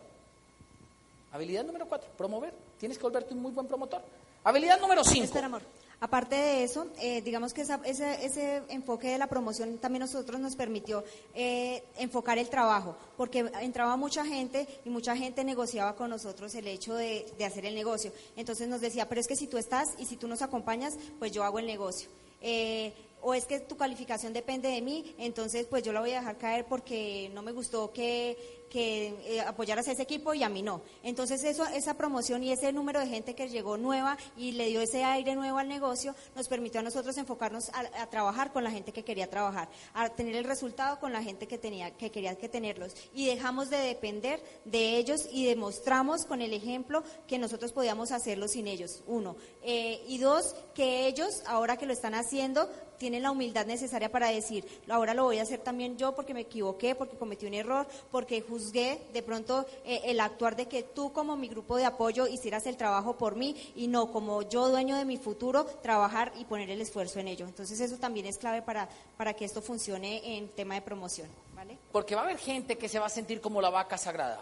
Habilidad número cuatro, promover. Tienes que volverte un muy buen promotor. Habilidad número cinco. Espera, amor. Aparte de eso, eh, digamos que ese, enfoque de la promoción también nosotros nos permitió eh, enfocar el trabajo, porque entraba mucha gente y mucha gente negociaba con nosotros el hecho de, de hacer el negocio. Entonces nos decía, pero es que si tú estás y si tú nos acompañas, pues yo hago el negocio. Eh, o es que tu calificación depende de mí, entonces pues yo la voy a dejar caer porque no me gustó que, que eh, apoyaras a ese equipo y a mí no. Entonces eso, esa promoción y ese número de gente que llegó nueva y le dio ese aire nuevo al negocio nos permitió a nosotros enfocarnos a, trabajar con la gente que quería trabajar, a tener el resultado con la gente que tenía que quería que tenerlos y dejamos de depender de ellos y demostramos con el ejemplo que nosotros podíamos hacerlo sin ellos. Uno eh, y dos que ellos ahora que lo están haciendo tienen la humildad necesaria para decir, ahora lo voy a hacer también yo porque me equivoqué, porque cometí un error, porque juzgué de pronto eh, el actuar de que tú como mi grupo de apoyo hicieras el trabajo por mí y no como yo dueño de mi futuro, trabajar y poner el esfuerzo en ello. Entonces eso también es clave para, para que esto funcione en tema de promoción. ¿vale? Porque va a haber gente que se va a sentir como la vaca sagrada.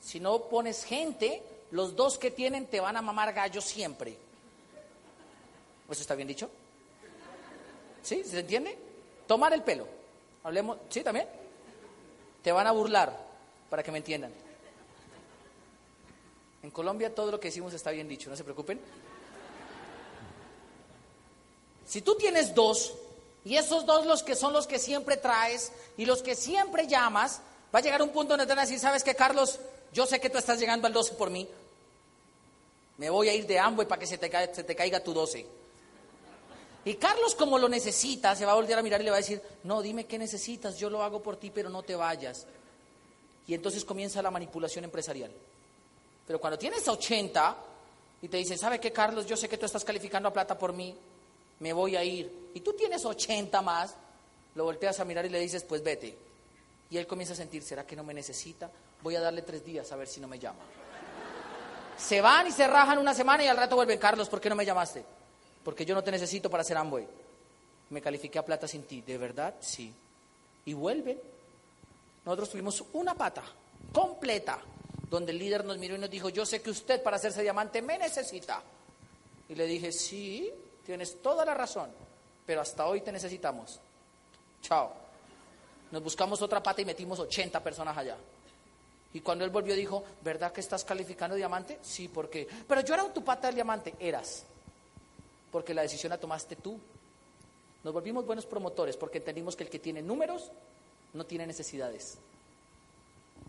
Si no pones gente, los dos que tienen te van a mamar gallo siempre. ¿Eso está bien dicho? ¿Sí? ¿Se entiende? Tomar el pelo. Hablemos, ¿sí también? Te van a burlar, para que me entiendan. En Colombia todo lo que decimos está bien dicho, no se preocupen. Si tú tienes dos, y esos dos los que son los que siempre traes y los que siempre llamas, va a llegar un punto donde te van a decir, ¿sabes qué, Carlos? Yo sé que tú estás llegando al 12 por mí. Me voy a ir de y para que se te, se te caiga tu 12. Y Carlos, como lo necesita, se va a volver a mirar y le va a decir, no, dime qué necesitas, yo lo hago por ti, pero no te vayas. Y entonces comienza la manipulación empresarial. Pero cuando tienes 80 y te dice, ¿sabe qué, Carlos? Yo sé que tú estás calificando a plata por mí, me voy a ir. Y tú tienes 80 más, lo volteas a mirar y le dices, pues vete. Y él comienza a sentir, ¿será que no me necesita? Voy a darle tres días a ver si no me llama. Se van y se rajan una semana y al rato vuelven, Carlos, ¿por qué no me llamaste? Porque yo no te necesito para hacer Amway. Me califiqué a plata sin ti, ¿de verdad? Sí. Y vuelve. Nosotros tuvimos una pata completa, donde el líder nos miró y nos dijo, yo sé que usted para hacerse diamante me necesita. Y le dije, sí, tienes toda la razón, pero hasta hoy te necesitamos. Chao. nos buscamos otra pata y metimos 80 personas allá. Y cuando él volvió dijo, ¿verdad que estás calificando diamante? Sí, porque... Pero yo era tu pata del diamante. Eras. Porque la decisión la tomaste tú. Nos volvimos buenos promotores porque entendimos que el que tiene números no tiene necesidades.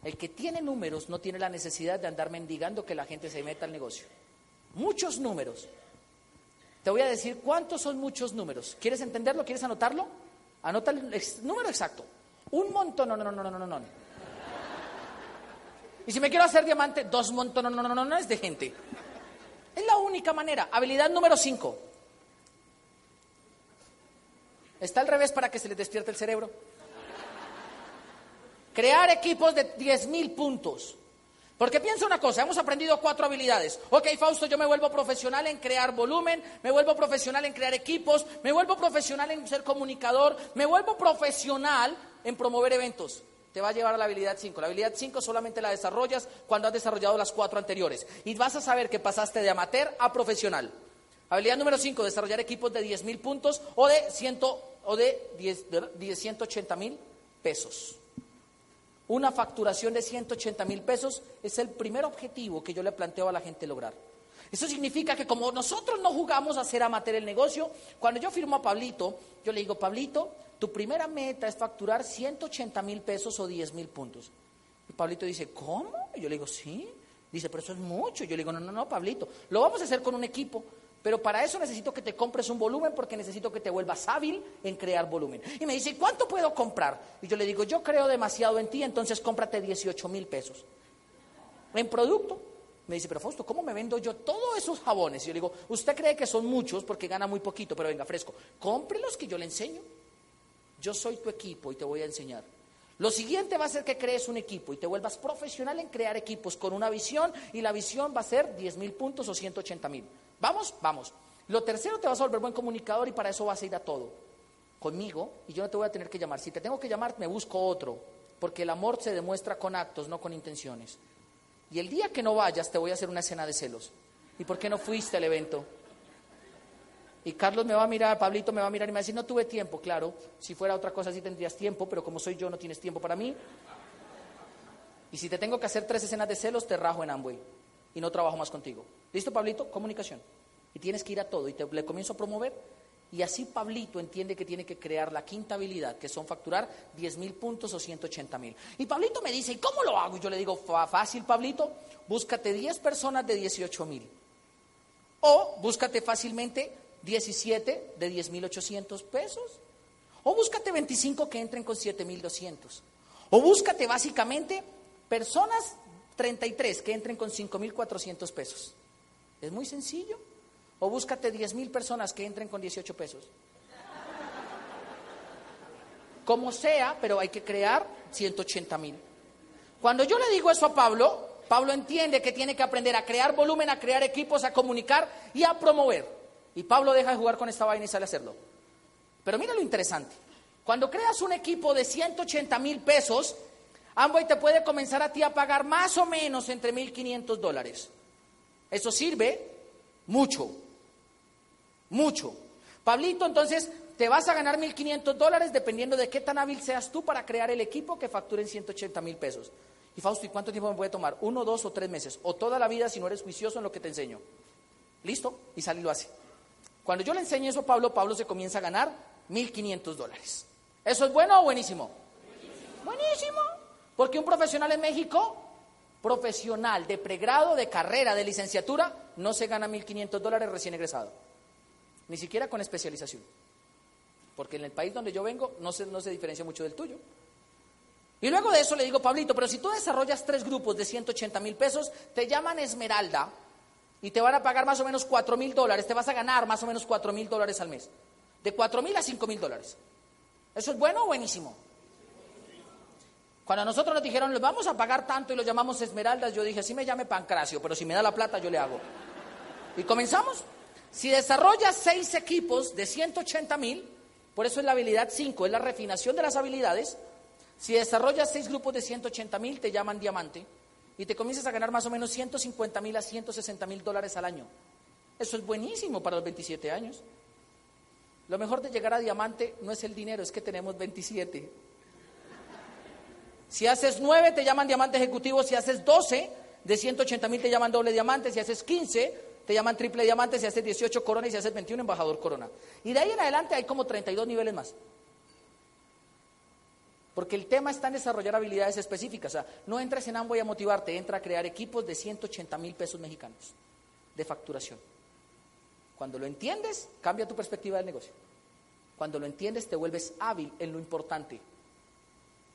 El que tiene números no tiene la necesidad de andar mendigando que la gente se meta al negocio. Muchos números. Te voy a decir cuántos son muchos números. ¿Quieres entenderlo? ¿Quieres anotarlo? Anota el número exacto. Un montón, no, no, no, no, no, no. Y si me quiero hacer diamante, dos montones, no, no, no, no, no de gente. Es la única manera. Habilidad número cinco. Está al revés para que se les despierte el cerebro. Crear equipos de 10.000 puntos. Porque piensa una cosa, hemos aprendido cuatro habilidades. Ok, Fausto, yo me vuelvo profesional en crear volumen, me vuelvo profesional en crear equipos, me vuelvo profesional en ser comunicador, me vuelvo profesional en promover eventos. Te va a llevar a la habilidad 5. La habilidad 5 solamente la desarrollas cuando has desarrollado las cuatro anteriores. Y vas a saber que pasaste de amateur a profesional. Habilidad número 5, desarrollar equipos de 10.000 puntos o de, 100, o de, 10, de 180 mil pesos. Una facturación de 180 mil pesos es el primer objetivo que yo le planteo a la gente lograr. Eso significa que como nosotros no jugamos a ser amateur el negocio, cuando yo firmo a Pablito, yo le digo, Pablito, tu primera meta es facturar 180 mil pesos o 10 mil puntos. Y Pablito dice, ¿cómo? Y yo le digo, sí. Dice, pero eso es mucho. Yo le digo, no, no, no, Pablito, lo vamos a hacer con un equipo. Pero para eso necesito que te compres un volumen porque necesito que te vuelvas hábil en crear volumen. Y me dice, ¿cuánto puedo comprar? Y yo le digo, yo creo demasiado en ti, entonces cómprate 18 mil pesos. En producto. Me dice, pero Fausto, ¿cómo me vendo yo todos esos jabones? Y yo le digo, usted cree que son muchos porque gana muy poquito, pero venga, fresco. Compre los que yo le enseño. Yo soy tu equipo y te voy a enseñar. Lo siguiente va a ser que crees un equipo y te vuelvas profesional en crear equipos con una visión y la visión va a ser 10 mil puntos o 180 mil. ¿Vamos? Vamos. Lo tercero, te vas a volver buen comunicador y para eso vas a ir a todo. Conmigo, y yo no te voy a tener que llamar. Si te tengo que llamar, me busco otro. Porque el amor se demuestra con actos, no con intenciones. Y el día que no vayas, te voy a hacer una escena de celos. ¿Y por qué no fuiste al evento? Y Carlos me va a mirar, Pablito me va a mirar y me va a decir, no tuve tiempo, claro. Si fuera otra cosa sí tendrías tiempo, pero como soy yo no tienes tiempo para mí. Y si te tengo que hacer tres escenas de celos, te rajo en Amway y no trabajo más contigo. ¿Listo, Pablito? Comunicación. Y tienes que ir a todo y te, le comienzo a promover. Y así Pablito entiende que tiene que crear la quinta habilidad, que son facturar 10 mil puntos o 180 mil. Y Pablito me dice, ¿y cómo lo hago? Y yo le digo, fácil, Pablito, búscate 10 personas de 18 mil. O búscate fácilmente 17 de 10 mil 800 pesos. O búscate 25 que entren con 7 mil 200. O búscate básicamente personas 33 que entren con 5.400 pesos. Es muy sencillo. O búscate 10.000 personas que entren con 18 pesos. Como sea, pero hay que crear 180.000. Cuando yo le digo eso a Pablo, Pablo entiende que tiene que aprender a crear volumen, a crear equipos, a comunicar y a promover. Y Pablo deja de jugar con esta vaina y sale a hacerlo. Pero mira lo interesante. Cuando creas un equipo de 180 mil pesos, Amway te puede comenzar a ti a pagar más o menos entre 1.500 dólares. Eso sirve mucho, mucho. Pablito, entonces te vas a ganar 1.500 dólares dependiendo de qué tan hábil seas tú para crear el equipo que facturen 180 mil pesos. Y Fausto, ¿y cuánto tiempo me puede tomar? Uno, dos o tres meses. O toda la vida si no eres juicioso en lo que te enseño. ¿Listo? Y sale y lo hace. Cuando yo le enseño eso a Pablo, Pablo se comienza a ganar 1.500 dólares. ¿Eso es bueno o buenísimo? Buenísimo. Porque un profesional en México, profesional de pregrado, de carrera, de licenciatura, no se gana 1.500 dólares recién egresado. Ni siquiera con especialización. Porque en el país donde yo vengo no se, no se diferencia mucho del tuyo. Y luego de eso le digo, Pablito, pero si tú desarrollas tres grupos de 180 mil pesos, te llaman Esmeralda y te van a pagar más o menos 4 mil dólares, te vas a ganar más o menos 4 mil dólares al mes. De 4 mil a 5 mil dólares. ¿Eso es bueno o buenísimo? Cuando a nosotros nos dijeron, les vamos a pagar tanto y lo llamamos esmeraldas, yo dije, así me llame Pancracio, pero si me da la plata yo le hago. Y comenzamos. Si desarrollas seis equipos de 180 mil, por eso es la habilidad 5, es la refinación de las habilidades. Si desarrollas seis grupos de 180 mil, te llaman diamante y te comienzas a ganar más o menos 150 mil a 160 mil dólares al año. Eso es buenísimo para los 27 años. Lo mejor de llegar a diamante no es el dinero, es que tenemos 27. Si haces 9 te llaman diamante ejecutivo, si haces 12 de 180 mil te llaman doble diamante, si haces 15 te llaman triple diamante, si haces 18 corona y si haces 21 embajador corona. Y de ahí en adelante hay como 32 niveles más. Porque el tema está en desarrollar habilidades específicas. O sea, no entres en Amway a motivarte, entra a crear equipos de 180 mil pesos mexicanos de facturación. Cuando lo entiendes, cambia tu perspectiva del negocio. Cuando lo entiendes, te vuelves hábil en lo importante.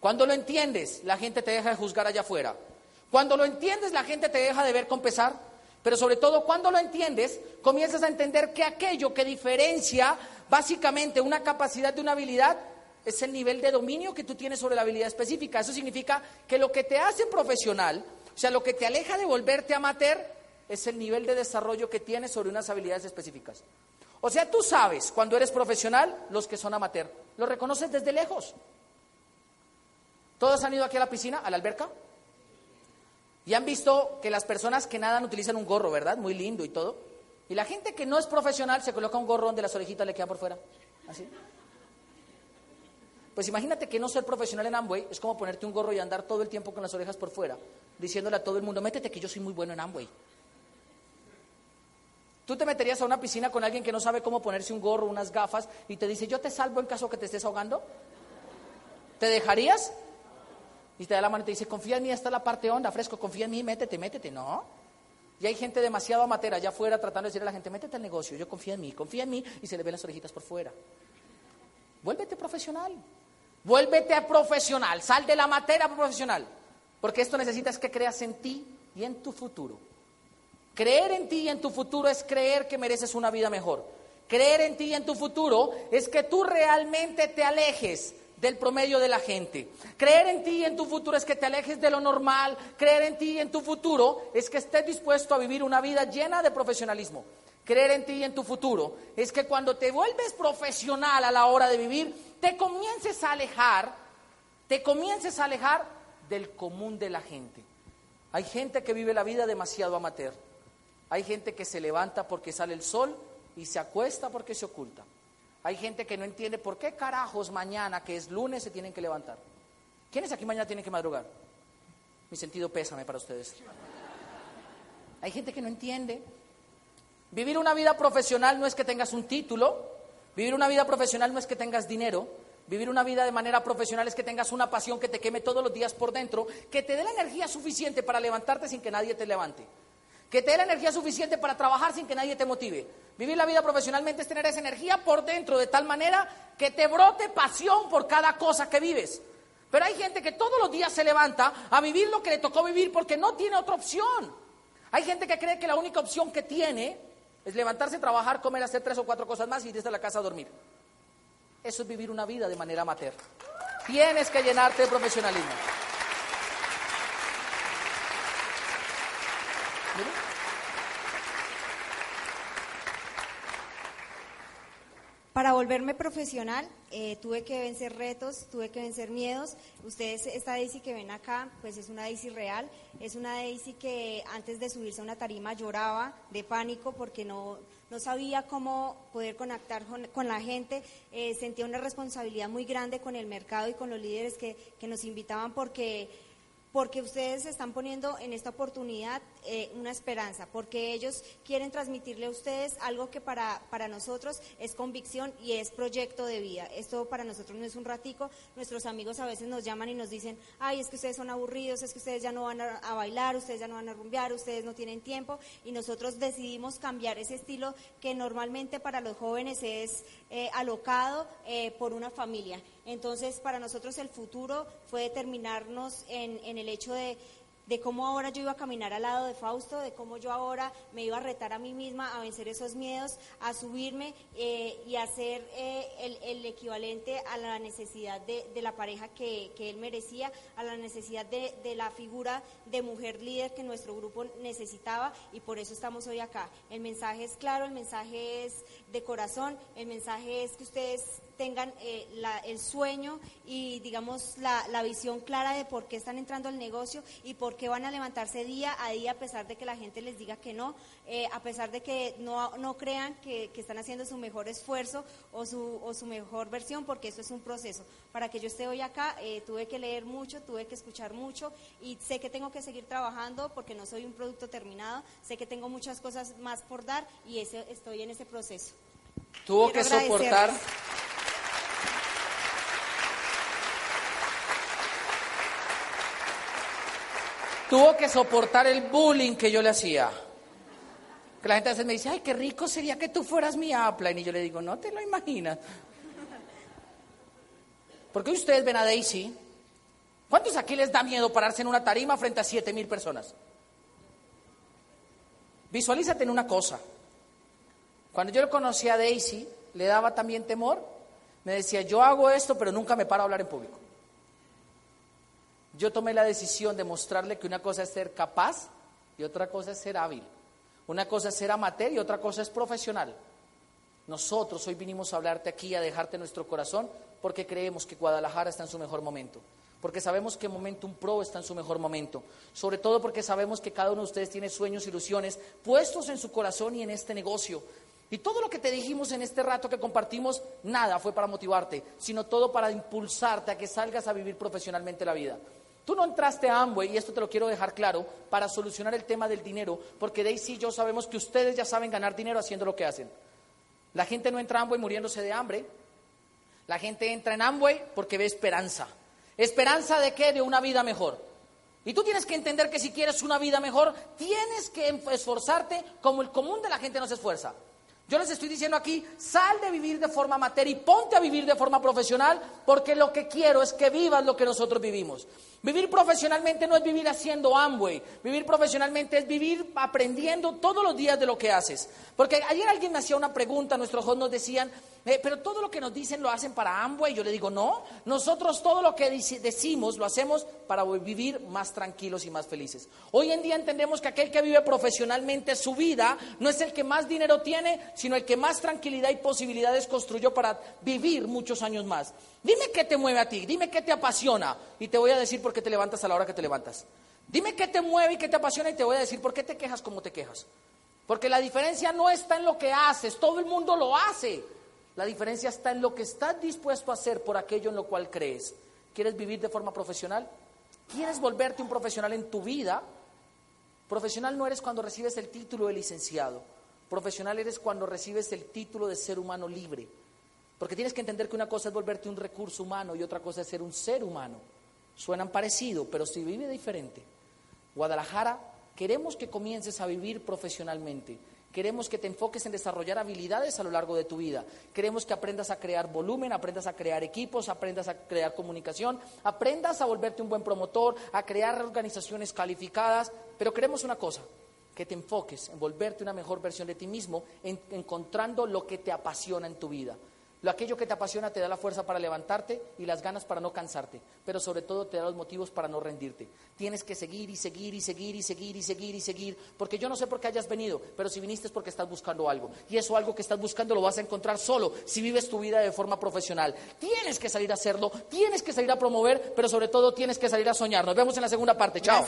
Cuando lo entiendes, la gente te deja de juzgar allá afuera. Cuando lo entiendes, la gente te deja de ver con pesar. Pero sobre todo, cuando lo entiendes, comienzas a entender que aquello que diferencia básicamente una capacidad de una habilidad es el nivel de dominio que tú tienes sobre la habilidad específica. Eso significa que lo que te hace profesional, o sea, lo que te aleja de volverte amateur, es el nivel de desarrollo que tienes sobre unas habilidades específicas. O sea, tú sabes cuando eres profesional los que son amateur. Lo reconoces desde lejos. ¿Todos han ido aquí a la piscina, a la alberca? Y han visto que las personas que nadan utilizan un gorro, ¿verdad? Muy lindo y todo. Y la gente que no es profesional se coloca un gorro donde las orejitas le quedan por fuera. Así. Pues imagínate que no ser profesional en Amway es como ponerte un gorro y andar todo el tiempo con las orejas por fuera, diciéndole a todo el mundo, métete que yo soy muy bueno en Amway. Tú te meterías a una piscina con alguien que no sabe cómo ponerse un gorro, unas gafas, y te dice, yo te salvo en caso que te estés ahogando. ¿Te dejarías? Y te da la mano y te dice, confía en mí, esta es la parte honda, fresco, confía en mí, métete, métete. No. Y hay gente demasiado amatera allá afuera tratando de decirle a la gente, métete al negocio, yo confío en mí, confía en mí, y se le ven las orejitas por fuera. Vuélvete profesional. Vuélvete a profesional, sal de la materia profesional, porque esto necesitas que creas en ti y en tu futuro. Creer en ti y en tu futuro es creer que mereces una vida mejor. Creer en ti y en tu futuro es que tú realmente te alejes del promedio de la gente. Creer en ti y en tu futuro es que te alejes de lo normal. Creer en ti y en tu futuro es que estés dispuesto a vivir una vida llena de profesionalismo. Creer en ti y en tu futuro es que cuando te vuelves profesional a la hora de vivir, te comiences a alejar, te comiences a alejar del común de la gente. Hay gente que vive la vida demasiado amateur. Hay gente que se levanta porque sale el sol y se acuesta porque se oculta. Hay gente que no entiende por qué carajos mañana, que es lunes, se tienen que levantar. ¿Quiénes aquí mañana tienen que madrugar? Mi sentido pésame para ustedes. Hay gente que no entiende. Vivir una vida profesional no es que tengas un título, Vivir una vida profesional no es que tengas dinero, vivir una vida de manera profesional es que tengas una pasión que te queme todos los días por dentro, que te dé la energía suficiente para levantarte sin que nadie te levante, que te dé la energía suficiente para trabajar sin que nadie te motive. Vivir la vida profesionalmente es tener esa energía por dentro de tal manera que te brote pasión por cada cosa que vives. Pero hay gente que todos los días se levanta a vivir lo que le tocó vivir porque no tiene otra opción. Hay gente que cree que la única opción que tiene es levantarse, trabajar, comer, hacer tres o cuatro cosas más y irse a la casa a dormir. Eso es vivir una vida de manera amateur. Tienes que llenarte de profesionalismo. Para volverme profesional eh, tuve que vencer retos, tuve que vencer miedos. Ustedes, esta Daisy que ven acá, pues es una Daisy real. Es una Daisy que antes de subirse a una tarima lloraba de pánico porque no, no sabía cómo poder conectar con, la gente. Eh, sentía una responsabilidad muy grande con el mercado y con los líderes que, que nos invitaban porque porque ustedes están poniendo en esta oportunidad eh, una esperanza, porque ellos quieren transmitirle a ustedes algo que para, para nosotros es convicción y es proyecto de vida. Esto para nosotros no es un ratico, nuestros amigos a veces nos llaman y nos dicen, ay, es que ustedes son aburridos, es que ustedes ya no van a, bailar, ustedes ya no van a rumbear, ustedes no tienen tiempo, y nosotros decidimos cambiar ese estilo que normalmente para los jóvenes es eh, alocado eh, por una familia. Entonces, para nosotros el futuro fue determinarnos en, el hecho de cómo ahora yo iba a caminar al lado de Fausto, de cómo yo ahora me iba a retar a mí misma a vencer esos miedos, a subirme eh, y a ser eh, el, equivalente a la necesidad de, la pareja que, él merecía, a la necesidad de, la figura de mujer líder que nuestro grupo necesitaba y por eso estamos hoy acá. El mensaje es claro, el mensaje es de corazón, el mensaje es que ustedes tengan eh, la- el sueño y, digamos, la, la visión clara de por qué están entrando al negocio y por qué van a levantarse día a día a pesar de que la gente les diga que no, eh, a pesar de que no, no crean que, que están haciendo su mejor esfuerzo o su, o su mejor versión, porque eso es un proceso. Para que yo esté hoy acá, eh, tuve que leer mucho, tuve que escuchar mucho y sé que tengo que seguir trabajando porque no soy un producto terminado, sé que tengo muchas cosas más por dar y ese, estoy en ese proceso. Tuvo Quiero que soportar. Tuvo que soportar el bullying que yo le hacía. Que la gente a veces me dice, ay, qué rico sería que tú fueras mi upline. Y yo le digo, no te lo imaginas. Porque ustedes ven a Daisy. ¿Cuántos aquí les da miedo pararse en una tarima frente a siete mil personas? Visualízate en una cosa. Cuando yo le conocí a Daisy, le daba también temor. Me decía, yo hago esto, pero nunca me paro a hablar en público. Yo tomé la decisión de mostrarle que una cosa es ser capaz y otra cosa es ser hábil. Una cosa es ser amateur y otra cosa es profesional. Nosotros hoy vinimos a hablarte aquí, a dejarte nuestro corazón, porque creemos que Guadalajara está en su mejor momento. Porque sabemos que Momentum Pro está en su mejor momento. Sobre todo porque sabemos que cada uno de ustedes tiene sueños, ilusiones puestos en su corazón y en este negocio. Y todo lo que te dijimos en este rato que compartimos, nada fue para motivarte, sino todo para impulsarte a que salgas a vivir profesionalmente la vida. Tú no entraste a Amway, y esto te lo quiero dejar claro, para solucionar el tema del dinero, porque Daisy y yo sabemos que ustedes ya saben ganar dinero haciendo lo que hacen. La gente no entra a Amway muriéndose de hambre. La gente entra en Amway porque ve esperanza. ¿Esperanza de qué? De una vida mejor. Y tú tienes que entender que si quieres una vida mejor, tienes que esforzarte como el común de la gente no se esfuerza. Yo les estoy diciendo aquí, sal de vivir de forma amateur y ponte a vivir de forma profesional, porque lo que quiero es que vivas lo que nosotros vivimos. Vivir profesionalmente no es vivir haciendo Amway, vivir profesionalmente es vivir aprendiendo todos los días de lo que haces. Porque ayer alguien me hacía una pregunta, nuestros hijos nos decían, eh, pero todo lo que nos dicen lo hacen para Amway. Yo le digo, no, nosotros todo lo que decimos lo hacemos para vivir más tranquilos y más felices. Hoy en día entendemos que aquel que vive profesionalmente su vida no es el que más dinero tiene, sino el que más tranquilidad y posibilidades construyó para vivir muchos años más. Dime qué te mueve a ti, dime qué te apasiona y te voy a decir por qué te levantas a la hora que te levantas. Dime qué te mueve y qué te apasiona y te voy a decir por qué te quejas como te quejas. Porque la diferencia no está en lo que haces, todo el mundo lo hace. La diferencia está en lo que estás dispuesto a hacer por aquello en lo cual crees. ¿Quieres vivir de forma profesional? ¿Quieres volverte un profesional en tu vida? Profesional no eres cuando recibes el título de licenciado. Profesional eres cuando recibes el título de ser humano libre. Porque tienes que entender que una cosa es volverte un recurso humano y otra cosa es ser un ser humano. Suenan parecido, pero se vive diferente. Guadalajara, queremos que comiences a vivir profesionalmente. Queremos que te enfoques en desarrollar habilidades a lo largo de tu vida. Queremos que aprendas a crear volumen, aprendas a crear equipos, aprendas a crear comunicación, aprendas a volverte un buen promotor, a crear organizaciones calificadas. Pero queremos una cosa, que te enfoques en volverte una mejor versión de ti mismo, en- encontrando lo que te apasiona en tu vida. Lo aquello que te apasiona te da la fuerza para levantarte y las ganas para no cansarte, pero sobre todo te da los motivos para no rendirte. Tienes que seguir y seguir y seguir y seguir y seguir y seguir, porque yo no sé por qué hayas venido, pero si viniste es porque estás buscando algo. Y eso algo que estás buscando lo vas a encontrar solo si vives tu vida de forma profesional. Tienes que salir a hacerlo, tienes que salir a promover, pero sobre todo tienes que salir a soñar. Nos vemos en la segunda parte. Chao.